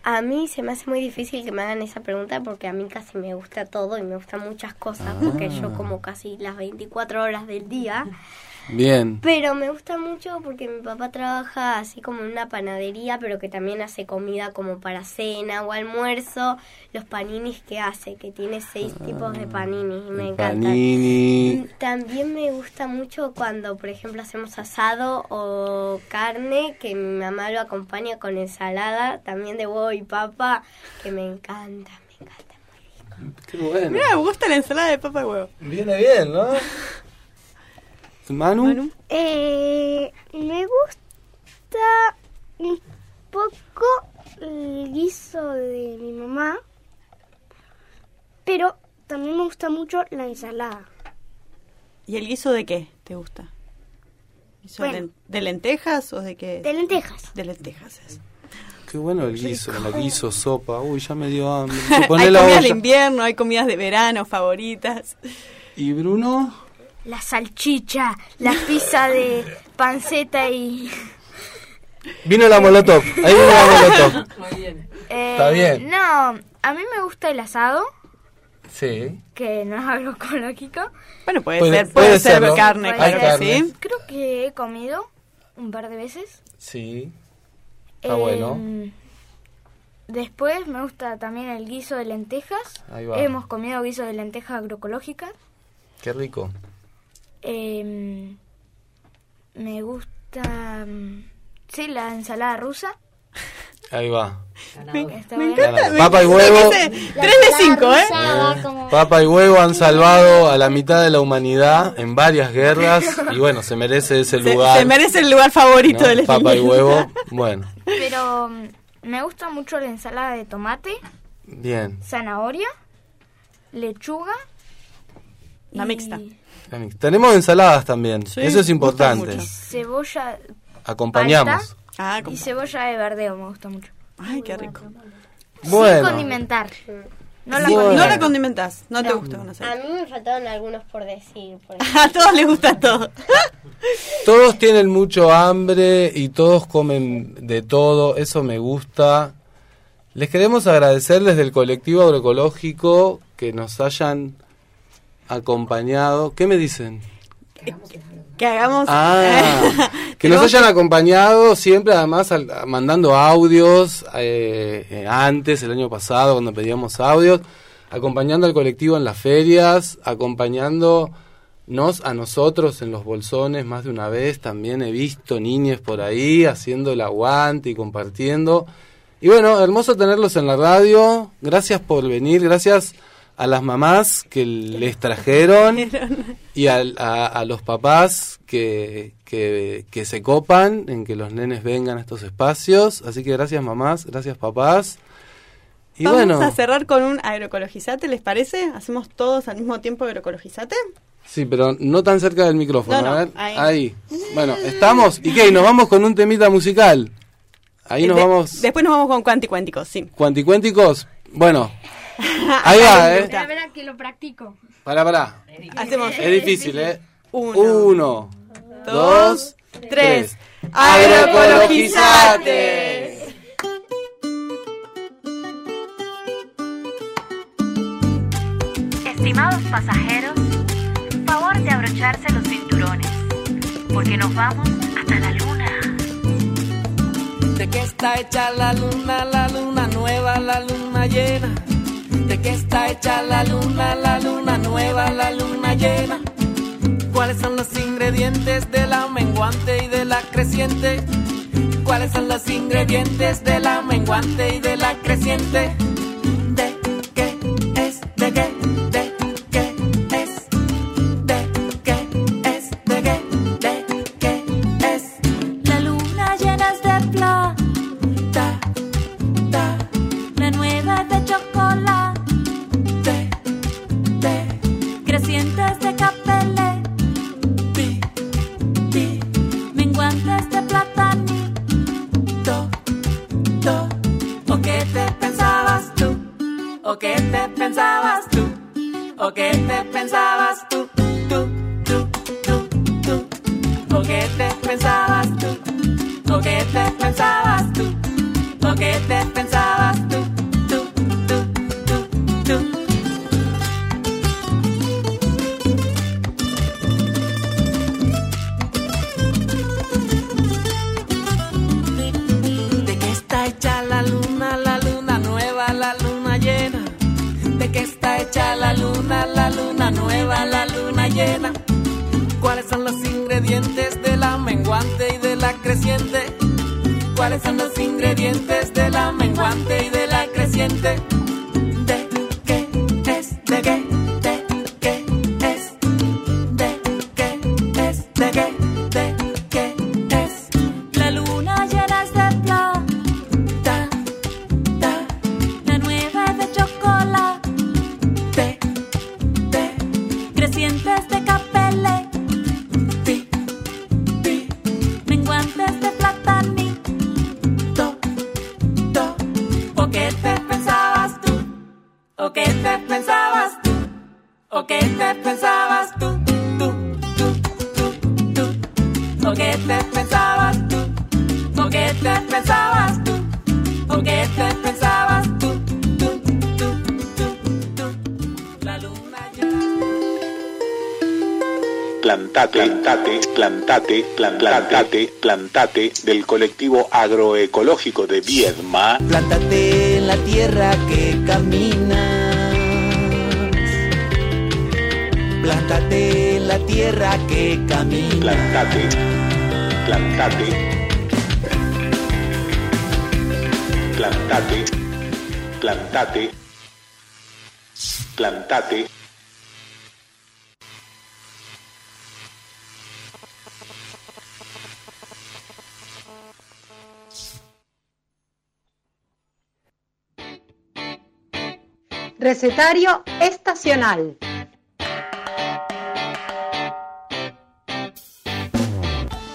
a mí se me hace muy difícil que me hagan esa pregunta porque a mí casi me gusta todo y me gustan muchas cosas porque yo Ah. como casi las 24 horas del día. Bien. Pero me gusta mucho porque mi papá trabaja así como en una panadería, pero que también hace comida como para cena o almuerzo. Los paninis que hace, que tiene seis tipos de paninis y me encantan. Panini. También me gusta mucho cuando, por ejemplo, hacemos asado o carne, que mi mamá lo acompaña con ensalada, también de huevo y papa, que me encanta. Qué bueno. Mira, me gusta la ensalada de papa y huevo. Viene bien, ¿no? (laughs) Manu. Eh, me gusta un poco el guiso de mi mamá, pero también me gusta mucho la ensalada. ¿Y el guiso de qué te gusta? ¿Guiso de Bueno. len- ¿De lentejas o de qué? De lentejas. De lentejas es. Qué bueno el guiso, la guiso, sopa. Uy, ya me dio hambre. (laughs) hay comidas de invierno, hay comidas de verano favoritas. ¿Y Bruno? La salchicha, la pizza de panceta y... Vino la molotov. Ahí vino la (laughs) molotov. Eh, Está bien. No, a mí me gusta el asado, Sí. que no es agroecológico. (laughs) Bueno, puede, Puede- ser, puede, puede ser carne, Hay claro que carne. sí. Creo que he comido un par de veces. Sí. Está Eh, bueno. Después me gusta también el guiso de lentejas. Ahí va. Hemos comido guiso de lentejas agroecológicas. Qué rico. Eh, me gusta, mm, sí, la ensalada rusa. Ahí va. Me encanta. me Papa y huevo. que se- Tres de cinco, ¿eh? Papa y huevo han salvado a la mitad de la humanidad en varias guerras y bueno, se merece ese Se, lugar. se merece el lugar favorito ¿no? del Papa y huevo, (laughs) bueno, Pero mm, me gusta mucho la ensalada de tomate, bien. zanahoria, lechuga. Una y mixta. Tenemos ensaladas también, Sí, eso es importante. Cebolla Acompañamos. Ah, y cebolla de verdeo me gusta mucho. Ay, qué rico. Sin Bueno, condimentar. No la Bueno. No condimento. la condimentás, no te No. gusta una A salsa. mí me faltaron algunos por decir. por (laughs) A todos les gusta todo. (laughs) todos tienen mucho hambre y todos comen de todo, eso me gusta. Les queremos agradecer desde el colectivo agroecológico que nos hayan acompañado. ¿Qué me dicen? Que hagamos. Ah, (laughs) que nos hayan acompañado siempre, además al- mandando audios eh, eh, antes, el año pasado, cuando pedíamos audios, acompañando al colectivo en las ferias, acompañándonos a nosotros en los bolsones más de una vez. También he visto niñes por ahí haciendo el aguante y compartiendo. Y bueno, hermoso tenerlos en la radio. Gracias por venir, gracias a las mamás que les trajeron y al- a, a los papás que, que, que se copan en que los nenes vengan a estos espacios. Así que gracias mamás, gracias papás. Y Vamos bueno, a cerrar con un agroecologizate, ¿les parece? ¿Hacemos todos al mismo tiempo agroecologizate? sí, pero no tan cerca del micrófono. No, no, a ver, ahí. ahí. Bueno, ¿estamos? ¿Y qué? ¿Y nos vamos con un temita musical? Ahí nos De- vamos Después nos vamos con cuanticuánticos, sí. cuanticuénticos. Bueno, (laughs) ahí va, ¿eh? A ver, aquí lo practico. Pará, pará. Hacemos Es difícil, ¿eh? Uno, Uno, dos, tres. Agroecologizate. Estimados pasajeros, favor de abrocharse los cinturones, porque nos vamos hasta la luna. ¿De qué está hecha la luna, la luna nueva, la luna llena? ¿De qué está hecha la luna, la luna nueva, la luna llena? ¿Cuáles son los ingredientes de la menguante y de la creciente? ¿Cuáles son los ingredientes de la menguante y de la creciente? Qué te pensabas tú? ¿O qué te pensabas tú? Plantate, plantate, plan- plantate, plantate del colectivo agroecológico de Viedma. Plántate en la tierra que caminas. Plántate en la tierra que caminas. Plantate, plantate. Plantate, plantate. Plantate. Recetario estacional.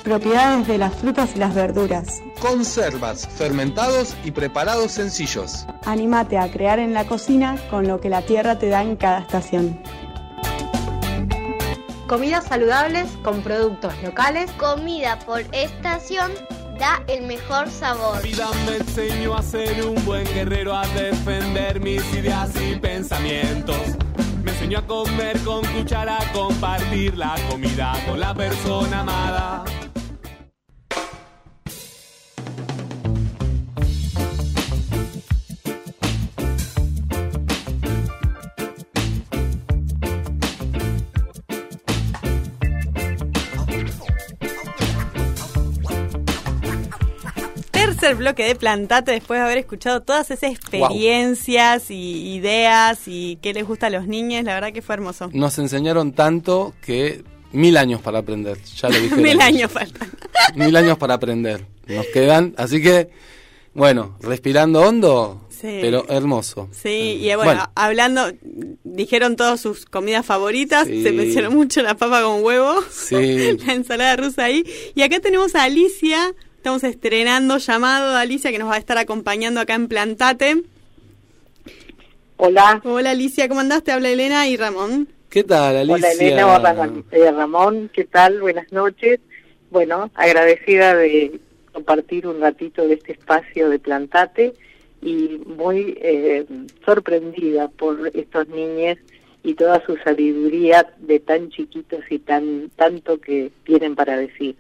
Propiedades de las frutas y las verduras. Conservas, fermentados y preparados sencillos. Anímate a crear en la cocina con lo que la tierra te da en cada estación. Comidas saludables con productos locales. Comida por estación da el mejor sabor. vida me enseñó a ser un buen guerrero, a defender mis ideas y pensamientos. Me enseñó a comer con cuchara, a compartir la comida con la persona amada. Tercer bloque de Plantate después de haber escuchado todas esas experiencias y ideas y qué les gusta a los niños. La verdad que fue hermoso. Nos enseñaron tanto que mil años para aprender. Ya lo dije. (laughs) Mil años faltan. (laughs) Mil años para aprender. Nos quedan. Así que Bueno, respirando hondo, Sí. pero hermoso. Sí, y bueno, Bueno. hablando, dijeron todas sus comidas favoritas, Sí. se mencionó mucho la papa con huevo, Sí. (laughs) la ensalada rusa ahí. Y acá tenemos a Alicia, estamos estrenando llamado a Alicia que nos va a estar acompañando acá en Plantate. Hola. Hola Alicia, ¿cómo andás? Te habla Elena y Ramón. ¿Qué tal, Alicia? Hola Elena, hola eh, Ramón, ¿qué tal? Buenas noches. Bueno, agradecida de compartir un ratito de este espacio de Plantate y muy eh, sorprendida por estos niños y toda su sabiduría de tan chiquitos y tan tanto que tienen para decir.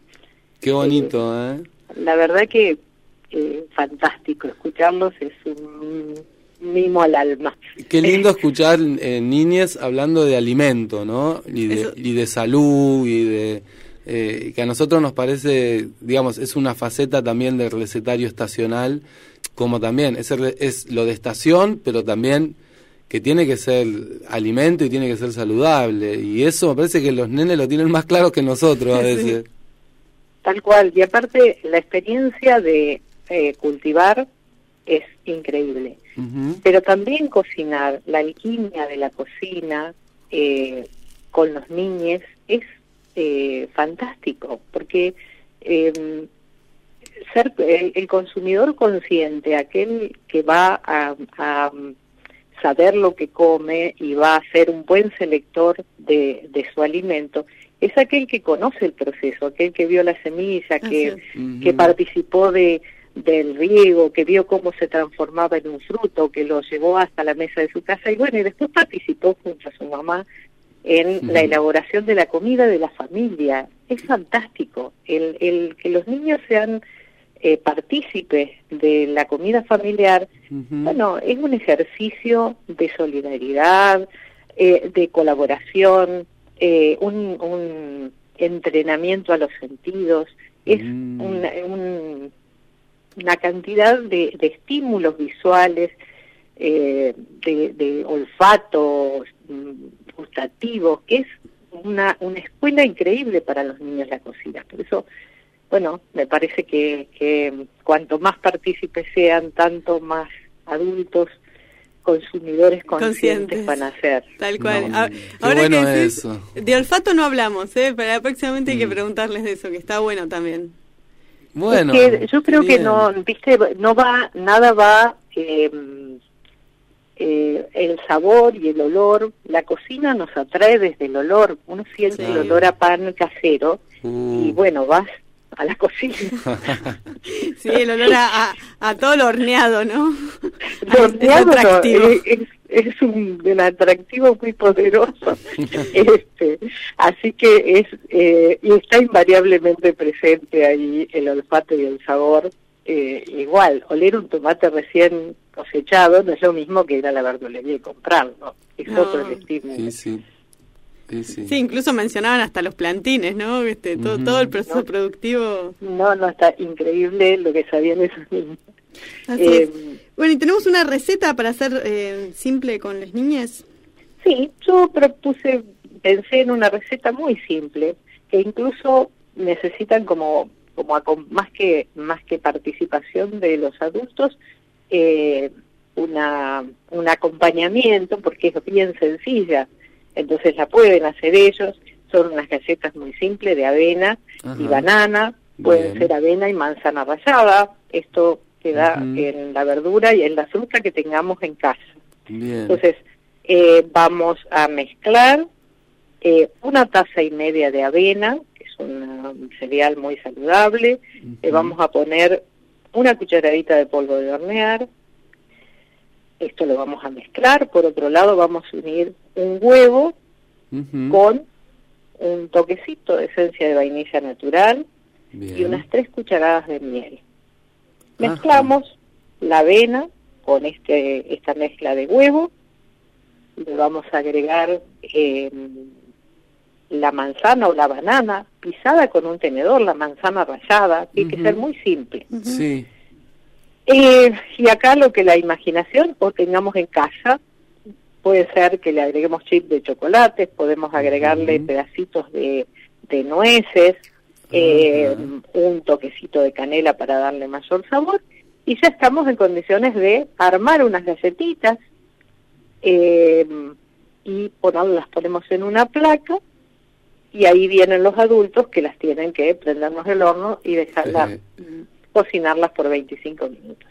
Qué bonito, ¿eh? La verdad que eh, fantástico escucharlos, es un mimo al alma. Qué lindo escuchar eh, niñes hablando de alimento, ¿no? Y de, Eso. y de salud y de... eh, que a nosotros nos parece, digamos, es una faceta también del recetario estacional, como también es, el- es lo de estación, pero también que tiene que ser alimento y tiene que ser saludable. Y eso me parece que los nenes lo tienen más claro que nosotros a (laughs) veces. Tal cual, y aparte la experiencia de eh, cultivar es increíble. Pero también cocinar, la alquimia de la cocina eh, con los niños es eh, fantástico, porque eh, ser el, el consumidor consciente, aquel que va a, a saber lo que come y va a ser un buen selector de, de su alimento, es aquel que conoce el proceso, aquel que vio la semilla, que, que participó de del riego, que vio cómo se transformaba en un fruto, que lo llevó hasta la mesa de su casa y bueno, y después participó junto a su mamá en la elaboración de la comida de la familia. Es fantástico el, el que los niños sean eh, partícipes de la comida familiar. Bueno, es un ejercicio de solidaridad, eh, de colaboración, eh, un, un entrenamiento a los sentidos. Es una, un- una cantidad de, de estímulos visuales, eh, de, de olfatos, mm, gustativos, que es una, una escuela increíble para los niños la cocina. Por eso, bueno, me parece que, que cuanto más partícipes sean, tanto más adultos consumidores conscientes, Conscientes. van a ser. Tal cual. No, A- qué ahora bueno que decís, eso. de olfato no hablamos, ¿eh? Para próximamente hay que Mm. preguntarles de eso, que está bueno también. Bueno, Es que yo creo que no, viste, no va, nada va, eh, eh, el sabor y el olor, la cocina nos atrae desde el olor, uno siente Sí. el olor a pan casero Uh. y bueno, vas a la cocina. (laughs) Sí, el olor a, a, a todo lo horneado, ¿no? Lo Es horneado atractivo. es, es- es un, un atractivo muy poderoso. (laughs) este, así que es eh, y está invariablemente presente ahí el olfato y el sabor. eh, igual, oler un tomate recién cosechado no es lo mismo que ir a la verdulería y comprarlo. Es No. otro el estímulo. Sí, sí. Sí, sí. Sí, incluso mencionaban hasta los plantines, ¿no? Este, todo, todo el proceso No. productivo. No, no, está increíble lo que sabían esos niños. Así Eh, es. Bueno, y tenemos una receta para hacer eh, simple con las niñas. Sí, yo propuse, pensé en una receta muy simple, que incluso necesitan como, como acom- más que más que participación de los adultos, eh, una un acompañamiento, porque es bien sencilla. Entonces la pueden hacer ellos. Son unas galletas muy simples de avena y banana. Pueden Bien. ser avena y manzana rallada. Esto queda en la verdura y en la fruta que tengamos en casa. Bien. Entonces, eh, vamos a mezclar eh, una taza y media de avena, que es una- un cereal muy saludable. Le vamos a poner una cucharadita de polvo de hornear. Esto lo vamos a mezclar. Por otro lado, vamos a unir un huevo con un toquecito de esencia de vainilla natural y unas tres cucharadas de miel. Mezclamos la avena con este esta mezcla de huevo, le vamos a agregar eh, la manzana o la banana pisada con un tenedor, la manzana rallada, tiene que ser muy simple. Sí. Eh, y acá lo que la imaginación o tengamos en casa, puede ser que le agreguemos chip de chocolates, podemos agregarle pedacitos de, de nueces, eh, un toquecito de canela para darle mayor sabor, y ya estamos en condiciones de armar unas galletitas eh, y ponerlas, las ponemos en una placa y ahí vienen los adultos que las tienen que prendernos el horno y dejarlas mm, cocinarlas por 25 minutos.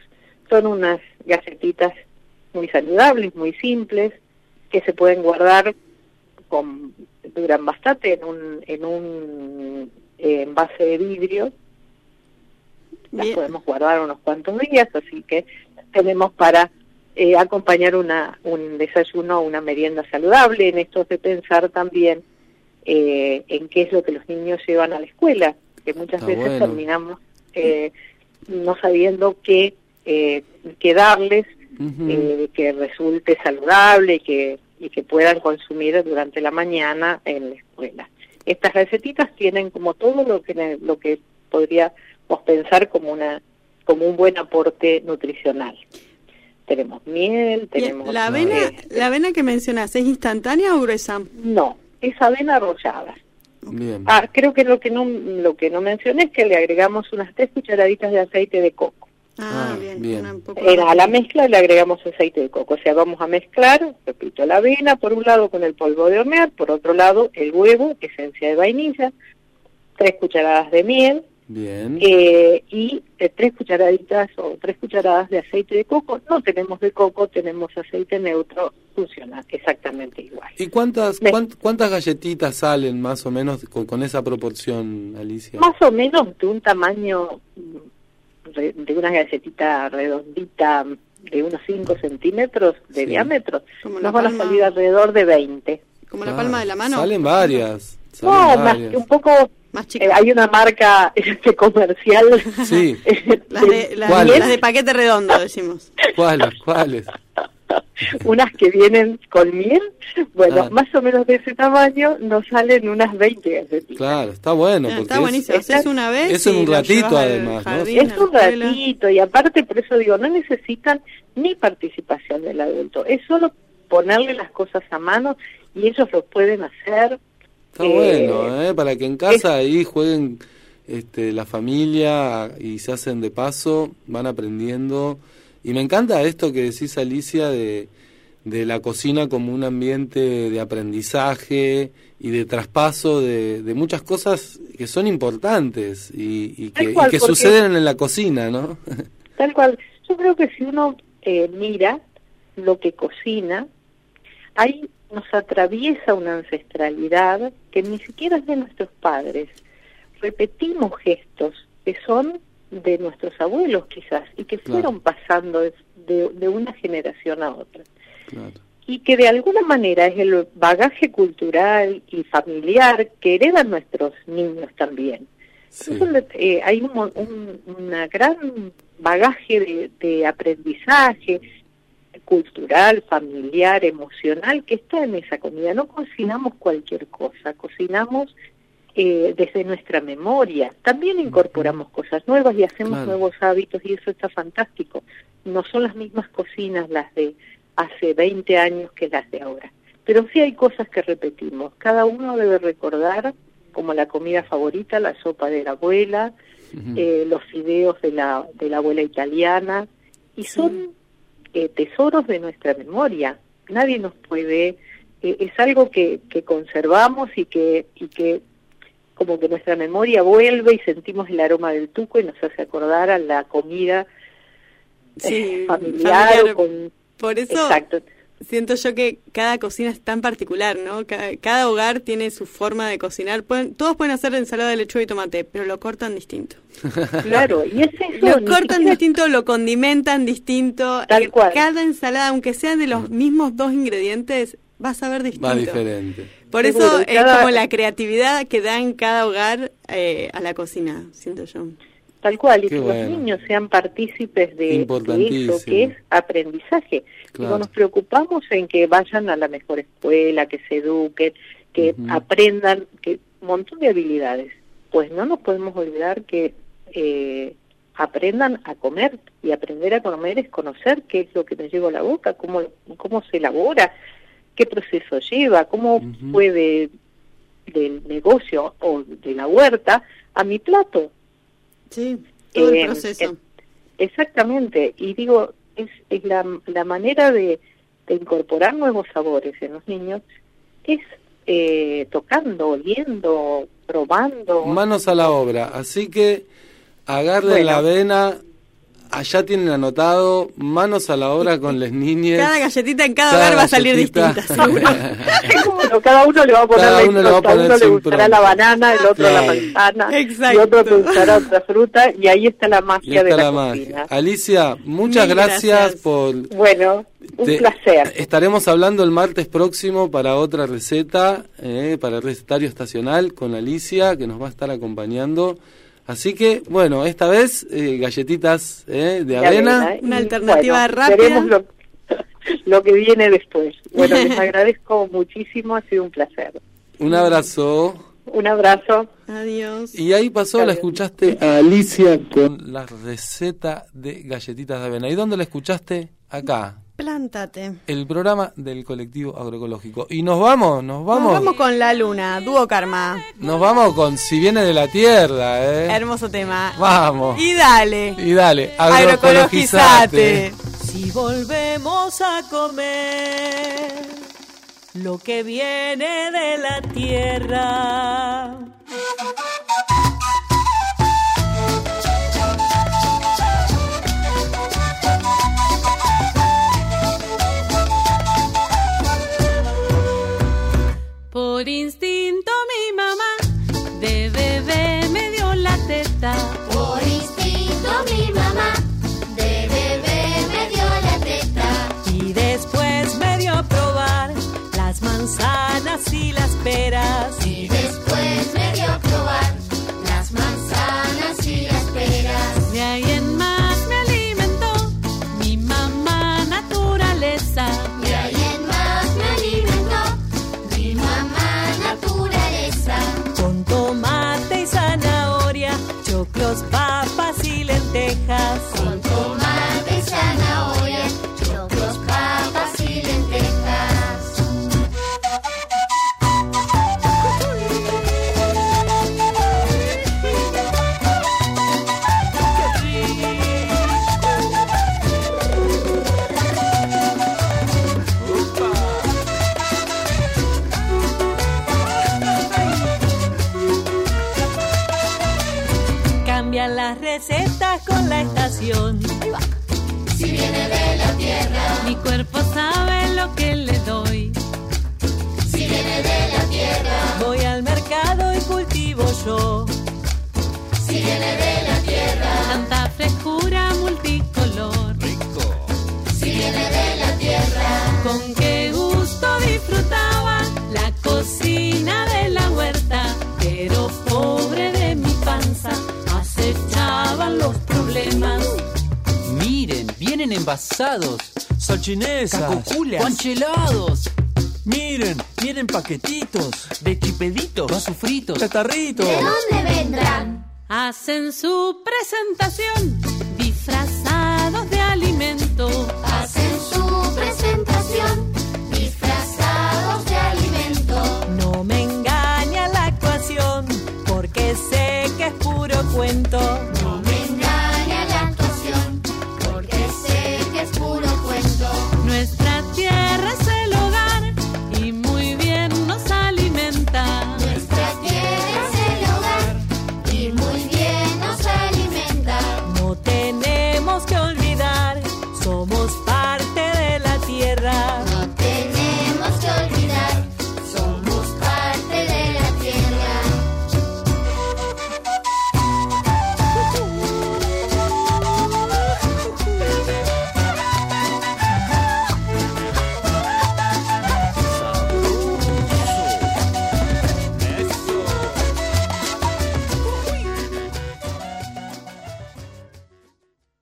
Son unas galletitas muy saludables, muy simples, que se pueden guardar con duran bastante en un en un eh, envase de vidrio. Las Bien. podemos guardar unos cuantos días, así que tenemos para eh, acompañar una, un desayuno o una merienda saludable. En esto de pensar también eh, en qué es lo que los niños llevan a la escuela, que muchas Está veces bueno. terminamos eh, no sabiendo qué, eh, qué darles, eh, que resulte saludable y que, y que puedan consumir durante la mañana en la escuela. Estas recetitas tienen como todo lo que, lo que podríamos pensar como, una, como un buen aporte nutricional. Tenemos miel, tenemos... ¿La avena, eh, ¿La avena que mencionas es instantánea o gruesa? no, es avena arrollada. Bien. Ah, creo que lo que no lo que no mencioné es que le agregamos unas tres cucharaditas de aceite de coco. Ah, bien. una un poco Eh, a la mezcla le agregamos aceite de coco. O sea, vamos a mezclar, repito, la avena por un lado con el polvo de hornear, por otro lado el huevo, esencia de vainilla, tres cucharadas de miel Bien. eh, y eh, tres cucharaditas o tres cucharadas de aceite de coco. No tenemos de coco, tenemos aceite neutro, funciona exactamente igual. ¿Y cuántas cuán- cuántas galletitas salen más o menos con, con esa proporción, Alicia? Más o menos de un tamaño mm, re- de una galletita redondita de unos 5 centímetros de diámetro, Como la nos van a salir alrededor de 20. Como la palma de la mano. Salen varias. No, salen más varias. que un poco... eh, hay una marca (laughs) este, comercial. Sí. (laughs) Las de, las, las de paquete redondo, decimos. ¿Cuáles? ¿Cuáles? (laughs) unas que vienen con miel, bueno, Ah. más o menos de ese tamaño nos salen unas 20 galletitas. Claro, está bueno. Porque está es- buenísimo. Haces una vez y un ratito, además, ¿no? Es un ratito y aparte por eso digo, no necesitan ni participación del adulto, es solo ponerle las cosas a mano y ellos lo pueden hacer. Está eh, bueno, ¿eh? Para que en casa ahí jueguen este, la familia y se hacen de paso, van aprendiendo. Y me encanta esto que decís, Alicia, de, de la cocina como un ambiente de aprendizaje y de traspaso de, de muchas cosas que son importantes y, y que, cual, y que porque- suceden en la cocina, ¿no? (laughs) Tal cual. Yo creo que si uno eh, mira lo que cocina, ahí nos atraviesa una ancestralidad que ni siquiera es de nuestros padres. Repetimos gestos que son de nuestros abuelos quizás y que Claro. fueron pasando de, de- una generación a otra. Claro. y que de alguna manera es el bagaje cultural y familiar que heredan nuestros niños también. Entonces, eh, hay un, un una gran bagaje de, de aprendizaje cultural, familiar, emocional que está en esa comida. No cocinamos cualquier cosa, cocinamos eh, desde nuestra memoria. También incorporamos cosas nuevas y hacemos Claro. nuevos hábitos y eso está fantástico. No son las mismas cocinas las de hace 20 años que las de ahora. Pero sí hay cosas que repetimos. Cada uno debe recordar como la comida favorita, la sopa de la abuela, eh, los fideos de la, de la abuela italiana, y son eh, tesoros de nuestra memoria. Nadie nos puede, eh, es algo que, que conservamos y que, y que como que nuestra memoria vuelve y sentimos el aroma del tuco y nos hace acordar a la comida Sí, eh, familiar, familiar. o con... Por eso Exacto. Siento yo que cada cocina es tan particular, ¿no? Cada, cada hogar tiene su forma de cocinar. Pueden- todos pueden hacer ensalada de lechuga y tomate, pero lo cortan distinto. (laughs) Claro, y es eso. Lo cortan siquiera- distinto, lo condimentan distinto. Tal Eh, cual. Cada ensalada, aunque sea de los mismos dos ingredientes, va a saber distinto. Va diferente. Por Seguro, eso es como la creatividad que da en cada hogar eh, a la cocina, siento yo. Tal cual, y Qué que bueno. los niños sean partícipes de, eso, que es aprendizaje. Claro. Digo, nos preocupamos en que vayan a la mejor escuela, que se eduquen, que aprendan, que un montón de habilidades. Pues no nos podemos olvidar que eh, aprendan a comer, y aprender a comer es conocer qué es lo que me llevo a la boca, cómo, cómo se elabora, qué proceso lleva, cómo puede del negocio o de la huerta a mi plato. Sí, todo Eh, el proceso. eh, Exactamente, y digo, es, es la, la manera de, de incorporar nuevos sabores en los niños es eh, tocando, oliendo, probando. Manos a la obra. Así que agarren Bueno. la avena. Allá tienen anotado manos a la obra con les niñes. Cada galletita en cada, Cada hogar va a salir distinta. (laughs) seguro. Bueno, cada uno le va a poner Cada la uno le va a poner uno le gustará la banana, el otro la Claro. manzana, y Exacto. otro le gustará otra fruta, y ahí está la Y magia de la, la cocina. Alicia, muchas gracias, gracias. por... Bueno, un te- placer. Estaremos hablando el martes próximo para otra receta, eh, para el recetario estacional con Alicia, que nos va a estar acompañando. Así que, bueno, esta vez eh, galletitas eh, de de avena. avena, Una alternativa bueno, rápida. Veremos lo, (laughs) lo que viene después. Bueno, les (laughs) agradezco muchísimo, ha sido un placer. Un abrazo. Un abrazo. Adiós. Y ahí pasó, la escuchaste a Alicia con la receta de galletitas de avena. ¿Y dónde la escuchaste? Acá, Plántate. el programa del colectivo agroecológico. Y nos vamos, nos vamos. Nos vamos con la luna, dúo karma. Nos vamos con Si viene de la tierra, ¿eh? Hermoso tema. Vamos. Y dale. Y dale, Agroecologizate. agroecologizate. Si volvemos a comer lo que viene de la tierra. Por instinto mi mamá de bebé me dio la teta. Y después me dio a probar las manzanas y las peras. Y después me dio a papas recetas con la estación. Si viene de la tierra, Mi cuerpo sabe lo que le doy. si viene de la tierra, Voy al mercado y cultivo yo. si viene de la tierra, Tanta frescura envasados. Salchinesas, Cacoculas. conchelados. Miren, vienen paquetitos. De chipeditos. Vasos fritos. Catarritos. ¿De dónde vendrán? Hacen su presentación